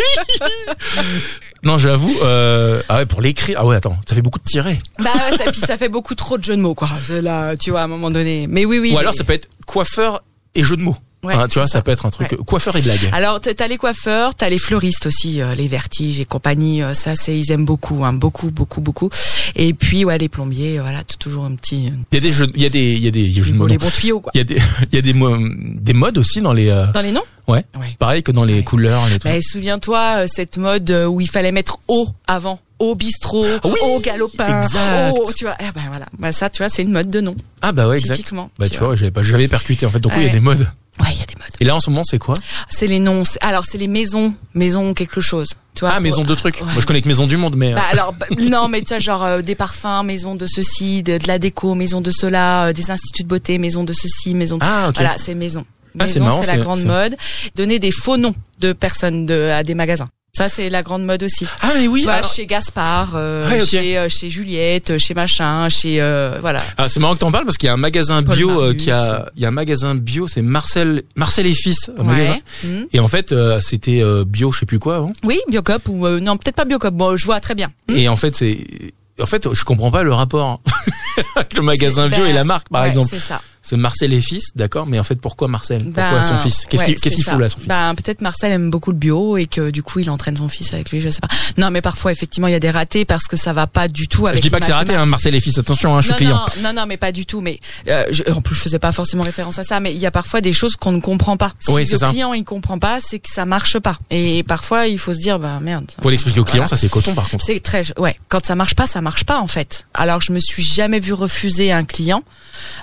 Non, j'avoue. Euh... Ah ouais, pour l'écrire. Ah ouais, attends, ça fait beaucoup de tirets. Bah ouais, ça, puis ça fait beaucoup trop de jeux de mots, quoi. C'est Là, tu vois, à un moment donné. Mais oui, oui. Ou alors ça peut être coiffeur et jeu de mots. Ouais, Hein, tu vois, ça. ça. peut être un truc Ouais. euh, coiffeur et blague. Alors, t'as les coiffeurs, t'as les fleuristes aussi, euh, les vertiges et compagnie. euh, ça, c'est ils aiment beaucoup, hein, beaucoup, beaucoup, beaucoup. Et puis, ouais, les plombiers, euh, voilà, toujours un petit, Il y a des jeux, il y a des, il y a des jeux de mots. les non. bons tuyaux, quoi. Il y a des, il y a des, des modes aussi dans les. euh, Dans les noms? Ouais. Ouais. Pareil que dans les couleurs, les trucs. Bah, souviens-toi euh, cette mode euh, où il fallait mettre eau avant. Au bistrot, Oui, au galopin, exact. au- tu vois, eh ben voilà, bah ça, tu vois, c'est une mode de nom, Ah bah ouais, exact. typiquement. Bah tu vois, j'avais pas, j'avais percuté en fait. Donc oui, il y a des modes. Ouais, il y a des modes. Et là en ce moment, c'est quoi C'est les noms. Alors c'est les maisons, maison quelque chose. Tu vois, Ah, pour- maison de trucs. Ouais. Moi, je connais que maison du monde, mais. euh, Bah, alors bah, non, mais tu vois genre euh, des parfums, maison de ceci, de, de la déco, maison de cela, euh, des instituts de beauté, maison de ceci, maison. De... Ah, ok. Voilà, c'est maison. Ah, c'est Maison, marrant, c'est la grande mode. Donner des faux noms de personnes de, à des magasins. Ça, c'est la grande mode aussi. Ah mais oui. tu vois, alors- chez Gaspard, euh, Ouais, chez, euh, chez Juliette, chez machin, chez euh, voilà. Ah, c'est marrant que t'en parles parce qu'il y a un magasin Paul bio euh, qui a, il y a un magasin bio, c'est Marcel, Marcel et Fils, un magasin. Mhm. Et en fait, euh, c'était euh, bio, je sais plus quoi avant. Oui, Biocop ou euh, non, peut-être pas Biocop. Bon, je vois très bien. Et en fait, c'est, en fait, je comprends pas le rapport avec le magasin bio et la marque, par ouais, exemple. C'est ça. C'est Marcel et Fils, d'accord, mais en fait, pourquoi Marcel? Pourquoi Ben, son fils? Qu'est-ce ouais, qu'il ça. fout là, son fils? Ben, peut-être Marcel aime beaucoup le bio et que du coup il entraîne son fils avec lui, je sais pas. Non, mais parfois effectivement il y a des ratés parce que ça va pas du tout avec. Je dis pas que c'est raté, hein. Marcel et Fils. Attention, hein, je suis non, client. non, non, mais pas du tout. Mais euh, je- en plus, je faisais pas forcément référence à ça. Mais il y a parfois des choses qu'on ne comprend pas. Si Oui, le ça. client il comprend pas, c'est que ça marche pas. Et parfois, il faut se dire, bah merde. Faut l'expliquer au client, Voilà. ça c'est coton par contre. C'est très, ouais. Quand ça marche pas, ça marche pas en fait. Alors je me suis jamais vu refuser un client,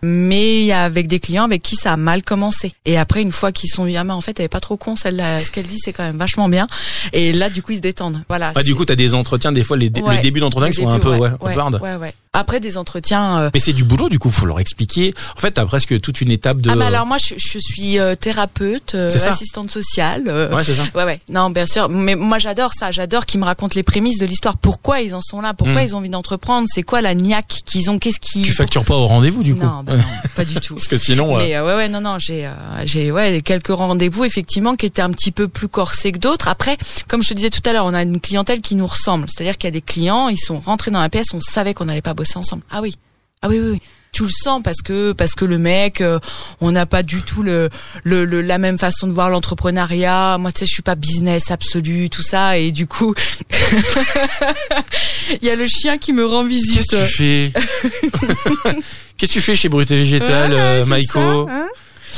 mais il y a avec des clients avec qui ça a mal commencé. Et après, une fois qu'ils sont dit, ah mais en fait, elle est pas trop con, celle-là, ce qu'elle dit, c'est quand même vachement bien. Et là, du coup, ils se détendent. Voilà. Bah, du coup, t'as des entretiens, des fois, les, dé- Ouais. le début d'entretien qui sont un peu, ouais, ouais, ouais, ouais. Après des entretiens. euh, Mais c'est du boulot, du coup, faut leur expliquer. En fait, t'as presque toute une étape de. Ah bah alors moi, je, je suis euh, thérapeute, euh, assistante sociale. Ouais, c'est ça. Ouais, ouais. Non, bien sûr. Mais moi, j'adore ça. J'adore qu'ils me racontent les prémices de l'histoire. Pourquoi ils en sont là? Pourquoi Mm. ils ont envie d'entreprendre? C'est quoi la niaque qu'ils ont? Qu'est-ce qui Tu factures pas au rendez-vous, du coup. Non, bah non, pas du tout. Parce que sinon, euh, Mais ouais, ouais, non, non, j'ai, euh, j'ai, ouais, quelques rendez-vous effectivement qui étaient un petit peu plus corsés que d'autres. Après, comme je te disais tout à l'heure, on a une clientèle qui nous ressemble. C'est-à-dire qu'il y a des clients, ils sont rentrés dans la pièce, on savait qu'on n'allait pas bosser ensemble. Ah oui, ah oui, oui, oui. Tu le sens parce que parce que le mec, euh, on n'a pas du tout le, le, le- la même façon de voir l'entrepreneuriat. Moi, tu sais, je suis pas business absolu, tout ça, et du coup, il y a le chien qui me rend visite. qu'est-ce que tu fais Qu'est-ce que tu fais chez Brut et Végétal, Ouais, euh, Maïko ça, hein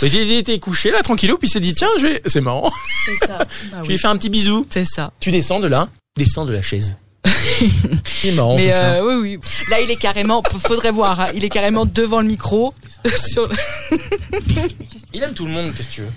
Mais Il était couché là, tranquillou, puis il s'est dit, tiens, je vais. C'est marrant. C'est ça. Bah Je lui faire un petit bisou. C'est ça. Tu descends de là, descends de la chaise. il est marrant, Mais euh, oui, oui. Là, il est carrément, faudrait voir, hein, il est carrément devant le micro. sur le- Il aime tout le monde, qu'est-ce que tu veux?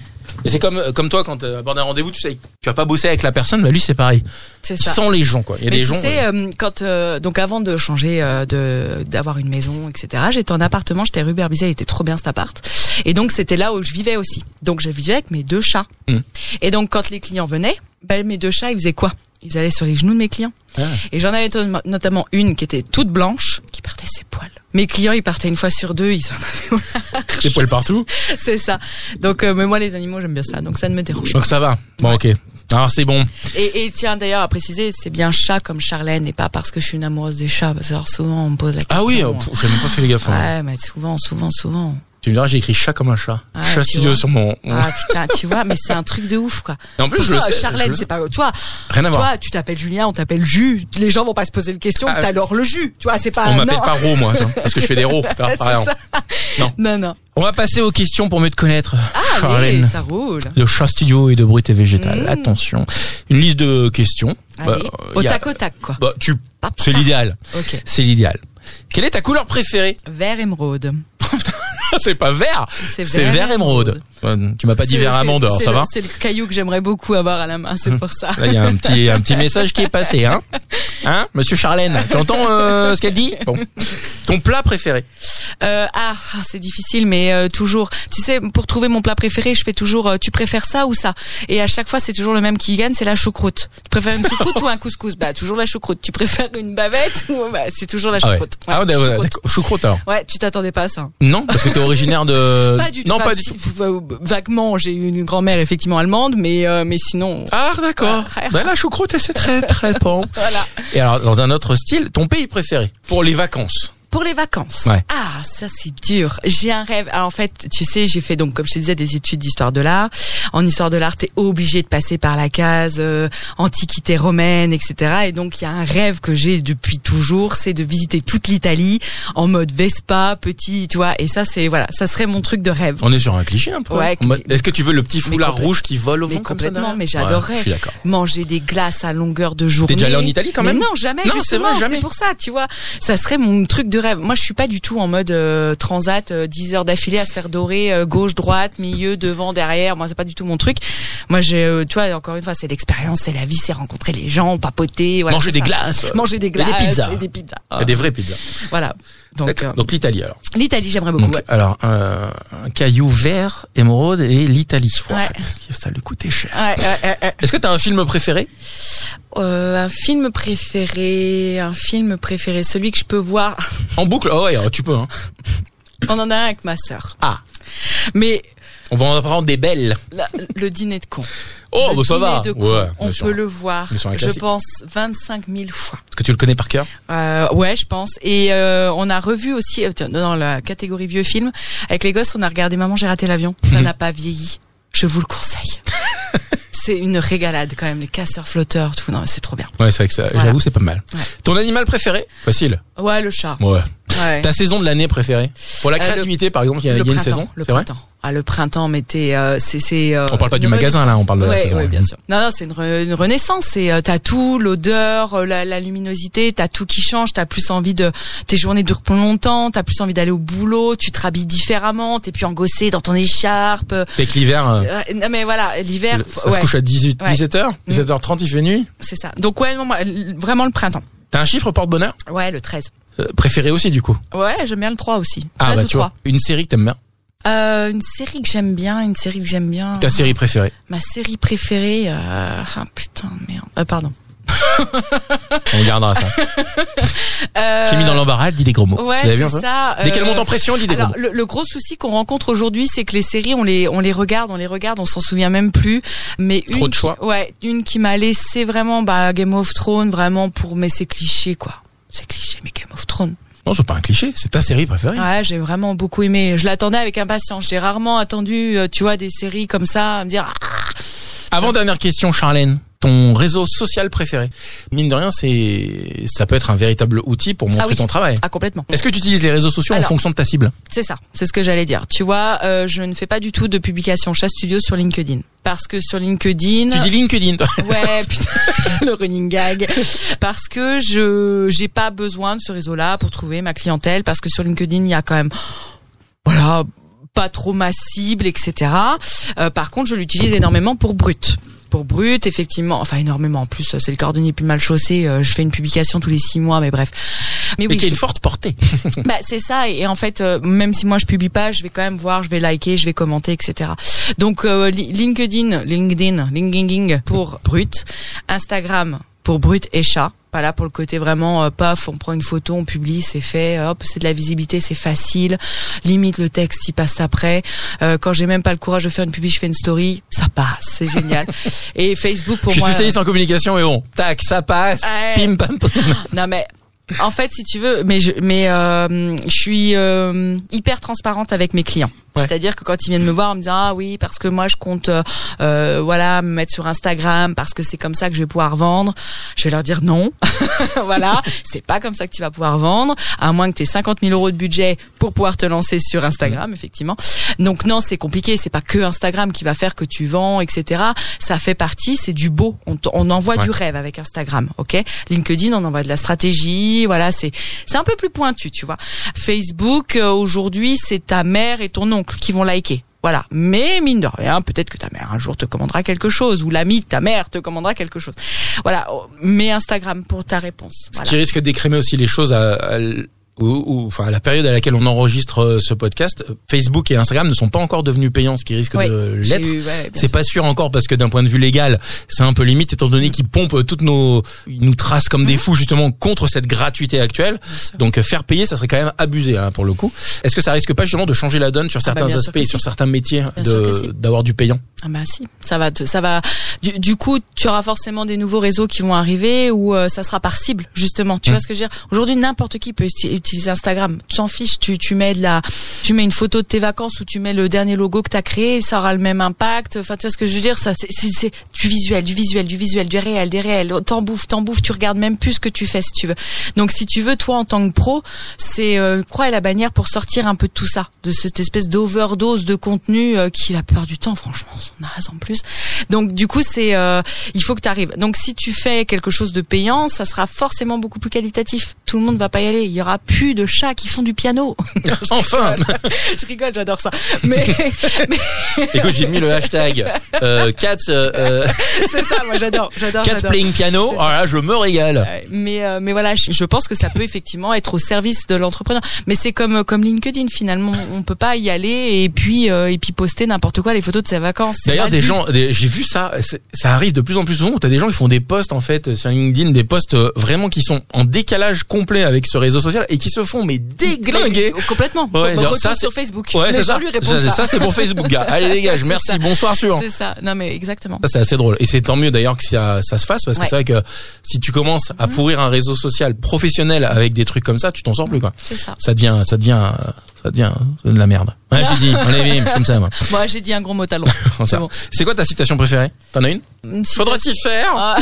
Et c'est comme comme toi quand tu abordes un rendez-vous, tu sais, tu vas pas bosser avec la personne, bah lui c'est pareil. C'est ça. sent les gens quoi. Il y a Mais des tu gens. sais, euh, euh, quand euh, donc avant de changer, euh, de d'avoir une maison, etc. J'étais en appartement, j'étais rue Berbisey, il était trop bien cet appart. Et donc c'était là où je vivais aussi. Donc je vivais avec mes deux chats. Mm. Et donc quand les clients venaient, ben, mes deux chats, ils faisaient quoi? Ils allaient sur les genoux de mes clients. ah. Et j'en avais notamment une qui était toute blanche, qui partait ses poils. Mes clients, ils partaient une fois sur deux, ils en avaient des poils partout. C'est ça. Donc, euh, mais moi, les animaux, j'aime bien ça. Donc, ça ne me dérange pas. Donc ça va. Bon ok. Alors c'est bon. Et, et tiens, d'ailleurs, à préciser, c'est bien chat comme Charlène et pas parce que je suis une amoureuse des chats. Parce que alors, souvent, on me pose la question. Ah oui, euh, j'ai même pas fait les gaffe. hein. Ouais, mais souvent, souvent, souvent. Tu me diras, j'ai écrit chat comme un chat. Ah, chat tu studio vois. sur mon. Ah putain, tu vois, mais c'est un truc de ouf, quoi. Et en plus, je le sais. Charlène, le c'est pas, toi, Rien à voir. toi, tu t'appelles Julien, on t'appelle Jus. Les gens vont pas se poser le question, Ah, t'as alors le jus. Tu vois, c'est pas, On m'appelle pas Ro moi, parce que je fais des Ro. par- exemple. ça. Non. Non, non. On va passer aux questions pour mieux te connaître. Ah, allez, Charlène. ça roule. De chat studio et de brut et végétal. Mmh. Attention. Une liste de questions. Allez, Bah, au tac au tac, quoi. Bah, tu, c'est l'idéal. Ok. C'est l'idéal. Quelle est ta couleur préférée? Vert émeraude. C'est pas vert. C'est vert émeraude. Tu m'as pas dit vert amande, ça le- va C'est le caillou que j'aimerais beaucoup avoir à la main, c'est pour ça. Il y a un petit, un petit message qui est passé, hein Hein Monsieur Charlène, tu entends euh, ce qu'elle dit? Bon. Ton plat préféré Euh, ah, ah, c'est difficile, mais euh, toujours. Tu sais, pour trouver mon plat préféré, je fais toujours. euh, tu préfères ça ou ça? Et à chaque fois, c'est toujours le même qui gagne, c'est la choucroute. Tu préfères une choucroute ou un couscous? Bah toujours la choucroute. Tu préfères une bavette ou bah c'est toujours la Ah ouais. choucroute. Ouais, Ah ouais, choucroute. d'accord. Choucroute alors. Ouais, tu t'attendais pas à ça. Non, parce que t'es originaire de. Pas du tout. Non, Enfin, pas du si, tout. Vaguement, j'ai eu une grand-mère effectivement allemande, mais euh, mais sinon, Ah d'accord. Ouais. Ben la choucroute, c'est très très bon. voilà. Et alors, dans un autre style, ton pays préféré pour les vacances? Pour les vacances. Ouais. Ah, ça c'est dur. J'ai un rêve. Alors, en fait, tu sais, j'ai fait donc, comme je te disais, des études d'histoire de l'art. En histoire de l'art, t'es obligé de passer par la case euh, antiquité romaine, etc. Et donc, il y a un rêve que j'ai depuis toujours, c'est de visiter toute l'Italie en mode Vespa, petit, tu vois. Et ça, c'est voilà, ça serait mon truc de rêve. On est sur un cliché un peu. Ouais, mode- Est-ce que tu veux le petit foulard rouge qui vole au mais vent comme ça complètement, derrière mais Ouais, j'adorerais. je suis d'accord. Manger des glaces à longueur de journée. déjà allé en Italie quand même? Mais non, jamais. Non, c'est vrai, jamais. C'est pour ça, tu vois. Ça serait mon truc de rêve. Moi, je suis pas du tout en mode euh, transat, euh, 10 heures d'affilée à se faire dorer, euh, gauche, droite, milieu, devant, derrière. Moi, c'est pas du tout mon truc. Moi, j'ai, euh, tu vois, encore une fois, c'est l'expérience, c'est la vie, c'est rencontrer les gens, papoter, voilà, Manger des ça. glaces. manger des Et des glaces, pizzas. et des pizzas. Et des vraies pizzas. Voilà. Donc, euh, Donc l'Italie alors. l'Italie, j'aimerais beaucoup. Donc, ouais. alors euh, un caillou vert, émeraude et l'Italie. Ouais. Ça lui coûtait cher. Ouais, ouais, ouais, ouais. Est-ce que t'as un film préféré? Euh, un film préféré, un film préféré, celui que je peux voir. En boucle? Oh ouais, tu peux. Hein. On en a un avec ma sœur. Ah, Mais on va en apprendre des belles. le dîner de con. Oh, le bah ça dîner va. de con, Ouais, on sûr. peut le voir, je pense, 25 000 fois. Est-ce que tu le connais par cœur? Euh, ouais, je pense. Et euh, on a revu aussi, euh, dans la catégorie vieux film, avec les gosses, on a regardé Maman, j'ai raté l'avion. Ça n'a pas vieilli. Je vous le conseille. c'est une régalade quand même, les casseurs flotteurs, tout. Non, c'est trop bien. Ouais, c'est vrai que ça, Voilà. j'avoue, c'est pas mal. Ouais. Ton animal préféré? Facile. Ouais, le chat. Ouais. Ouais. Ta saison de l'année préférée? Pour la Euh, le- créativité, par exemple, il y a, le il y a une printemps, saison. Le C'est vrai? printemps. Ah, le printemps, mais t'es, euh, c'est, c'est. euh, On parle pas du magasin, là, on parle de la saison, bien sûr. Non, non, c'est une, re- une renaissance. C'est, euh, t'as tout, l'odeur, euh, la, la luminosité, t'as tout qui change. T'as plus envie de, tes journées durent plus longtemps. T'as plus envie d'aller au boulot. Tu te rhabilles différemment. T'es plus engossé dans ton écharpe. Euh, Dès que l'hiver, euh, non, mais voilà, l'hiver, ça se ouais, couche à 18, Ouais. 17h, 17h30, il fait nuit? c'est ça. Donc ouais, non, vraiment le printemps. T'as un chiffre porte-bonheur? Ouais, le 13. Euh, Préféré aussi, du coup? Ouais, j'aime bien le 3 aussi. 13 Ah bah ou tu vois, 3. une série que t'aimes bien. Euh, une série que j'aime bien, une série que j'aime bien. Ta série préférée? Ma série préférée, euh... ah putain, merde. Euh, pardon. On gardera ça. Euh, J'ai mis dans l'embarras, dis des gros mots. Ouais, c'est peu ça. Dès qu'elle euh, monte en pression, dis des gros mots. le, le gros souci qu'on rencontre aujourd'hui, c'est que les séries, on les on les regarde, on les regarde, on s'en souvient même plus. Mais Trop une de choix. Qui, ouais, une qui m'a laissé vraiment bah Game of Thrones, vraiment pour mais c'est cliché quoi. C'est cliché, mais Game of Thrones. Non, c'est pas un cliché, c'est ta série préférée. Ouais, j'ai vraiment beaucoup aimé. Je l'attendais avec impatience. J'ai rarement attendu, euh, tu vois, des séries comme ça, me dire ah, Avant dernière question, Charlène. Ton réseau social préféré. Mine de rien, c'est, ça peut être un véritable outil pour montrer Ah oui. ton travail. ah complètement. Est-ce que tu utilises les réseaux sociaux en fonction de ta cible C'est ça, c'est ce que j'allais dire. Tu vois, euh, je ne fais pas du tout de publication chat studio sur LinkedIn. Parce que sur LinkedIn... Tu dis LinkedIn, toi. Ouais, putain, le running gag. Parce que je j'ai pas besoin de ce réseau-là pour trouver ma clientèle. Parce que sur LinkedIn, il y a quand même, voilà, pas trop ma cible, etc. Euh, par contre, je l'utilise énormément pour brut. Pour brut, effectivement, enfin énormément. En plus, c'est le cordonnier plus mal chaussé. euh, Je fais une publication tous les six mois, mais bref. Mais oui, qui a une forte portée. bah c'est ça et en fait euh, même si moi je publie pas, je vais quand même voir, je vais liker, je vais commenter, etc. Donc euh, li- LinkedIn, LinkedIn, LinkedIn pour brut, Instagram pour brut et chat. Voilà pour le côté vraiment euh, paf, on prend une photo, on publie, c'est fait, hop, c'est de la visibilité, c'est facile. Limite le texte, il passe après. Euh, quand j'ai même pas le courage de faire une publi, je fais une story, ça passe, c'est génial. et Facebook pour Je suis moi. spécialiste en communication, mais bon, tac, ça passe. Ouais. Pim pam pam. Non mais en fait, si tu veux, mais je, mais euh, je suis euh, hyper transparente avec mes clients. Ouais. C'est-à-dire que quand ils viennent me voir, en me disant ah oui parce que moi je compte euh, euh, voilà me mettre sur Instagram parce que c'est comme ça que je vais pouvoir vendre. Je vais leur dire non, voilà c'est pas comme ça que tu vas pouvoir vendre à moins que tu aies 50 000 euros de budget pour pouvoir te lancer sur Instagram effectivement. Donc non c'est compliqué, c'est pas que Instagram qui va faire que tu vends etc. Ça fait partie, c'est du beau. On, on envoie Ouais. du rêve avec Instagram, ok? LinkedIn on envoie de la stratégie, voilà c'est c'est un peu plus pointu tu vois. Facebook euh, aujourd'hui c'est ta mère et ton qui vont liker. Voilà. Mais mine de rien, peut-être que ta mère un jour te commandera quelque chose ou l'ami de ta mère te commandera quelque chose. Voilà. Mais Instagram pour ta réponse. Ce Voilà. qui risque d'écrémer aussi les choses à, ou, ou- enfin, à la période à laquelle on enregistre euh, ce podcast. Facebook et Instagram ne sont pas encore devenus payants, ce qui risque Oui, de l'être. ouais, C'est pas sûr encore parce que d'un point de vue légal, c'est un peu limite étant donné qu'ils pompent toutes nos, ils nous tracent comme des fous justement contre cette gratuité actuelle. Donc euh, faire payer, ça serait quand même abusé hein, pour le coup. Est-ce que ça risque pas justement de changer la donne sur Ah bah, certains aspects, et sur certains métiers, si. d'avoir du payant? Ah bah si, ça va, ça va. Du, du coup, tu auras forcément des nouveaux réseaux qui vont arriver où euh, ça sera par cible justement. Tu Mm. vois ce que je veux dire? Aujourd'hui, n'importe qui peut uti- utiliser Instagram. Tu t'en fiches, tu, tu mets de la, tu mets une photo de tes vacances ou tu mets le dernier logo que t'as créé, ça aura le même impact. Enfin, tu vois ce que je veux dire Ça, c'est- du visuel, du visuel, du visuel, du réel, des réels. T'en bouffes, t'en bouffes. Tu regardes même plus ce que tu fais si tu veux. Donc, si tu veux, toi en tant que pro, c'est euh, croix la bannière pour sortir un peu de tout ça, de cette espèce d'overdose de contenu euh, qui la plupart du temps, franchement, on naze en plus. Donc, du coup, c'est, euh, il faut que tu arrives. Donc, si tu fais quelque chose de payant, ça sera forcément beaucoup plus qualitatif. Tout le monde va pas y aller. Il y aura plus de chats qui font du piano. Enfin je rigole, j'adore ça. Mais, mais Écoute, j'ai mis le hashtag euh, Cats, euh, euh, c'est ça, moi j'adore, j'adore. Cats j'adore. playing piano. Oh ça. là, je me régale. Mais euh, mais voilà, je pense que ça peut effectivement être au service de l'entrepreneur. Mais c'est comme comme LinkedIn finalement, on peut pas y aller et puis euh, et puis poster n'importe quoi les photos de ses vacances. D'ailleurs, des vu. gens, j'ai vu ça, ça arrive de plus en plus souvent où t'as des gens qui font des posts en fait sur LinkedIn, des posts vraiment qui sont en décalage complet avec ce réseau social et qui se font mais déglinguer. Complètement. Ouais, genre, ça, sur Facebook. Ouais, c'est ça. lui Ça, ça. ça, c'est pour Facebook, gars. Allez dégage, merci, ça. bonsoir suivant. C'est ça. Non mais exactement. Ça c'est assez drôle et c'est tant mieux d'ailleurs que ça, ça se fasse parce que Ouais. c'est vrai que si tu commences à pourrir un réseau social professionnel avec des trucs comme ça, tu t'en sors plus quoi. C'est ça. Ça devient, ça devient, euh, ça devient de la merde. Ouais, j'ai dit, on est comme ça moi. Moi j'ai dit un gros mot talon. Ça. bon. C'est quoi ta citation préférée T'en as une Une Faudra-t-il citation- faire Ah.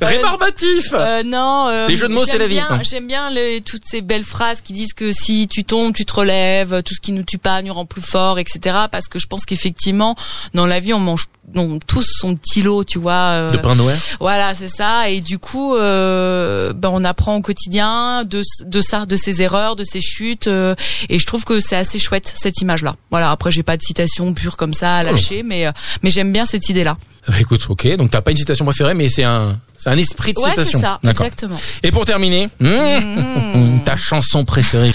Rébarbatif Euh, non. euh, Les jeux de mots, c'est la vie. J'aime bien les, toutes ces belles phrases qui disent que si tu tombes, tu te relèves, tout ce qui nous tue pas nous rend plus fort, etc. Parce que je pense qu'effectivement, dans la vie, on mange on, tous son petit lot, tu vois. euh, De pain Noël Voilà, c'est ça. Et du coup, euh, ben on apprend au quotidien de, de ça, de ses erreurs, de ses chutes. Euh, et je trouve que c'est assez chouette cette image-là. Voilà. Après, j'ai pas de citation pure comme ça à lâcher, mais euh, mais j'aime bien cette idée-là. Bah, Écoute, ok, donc t'as pas une citation préférée, mais c'est un, c'est un esprit de Ouais, c'est citation. ça, D'accord. exactement. Et pour terminer, mmh, Mmh. ta chanson préférée.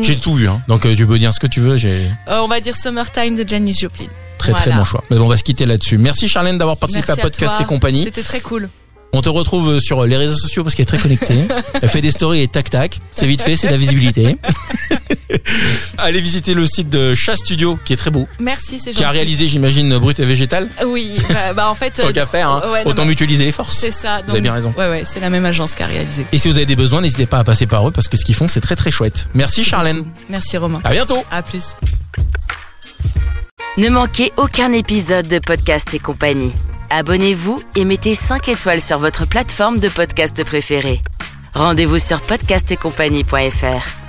J'ai tout eu, hein. donc euh, tu peux dire ce que tu veux. J'ai Euh, on va dire Summertime de Janis Joplin. très très bon choix. Mais bon, on va se quitter là-dessus. Merci Charlène d'avoir participé Merci à Podcast et compagnie. C'était très cool. On te retrouve sur les réseaux sociaux parce qu'elle est très connectée. Elle fait des stories et tac tac. C'est vite fait, c'est de la visibilité. Allez visiter le site de Chat Studio qui est très beau, Merci, c'est gentil. qui a réalisé, j'imagine, Brut et Végétal. Oui, bah, bah, en fait. Tant euh, qu'à faire, hein. ouais, autant mutualiser les forces. C'est ça. Vous avez bien raison. Ouais, ouais, c'est la même agence qui a réalisé. Et si vous avez des besoins, n'hésitez pas à passer par eux parce que ce qu'ils font, c'est très très chouette. Merci Charlène. Merci Romain. À bientôt. À plus. Ne manquez aucun épisode de Podcast et compagnie. Abonnez-vous et mettez 5 étoiles sur votre plateforme de podcast préférée. Rendez-vous sur podcastetcompagnie.fr.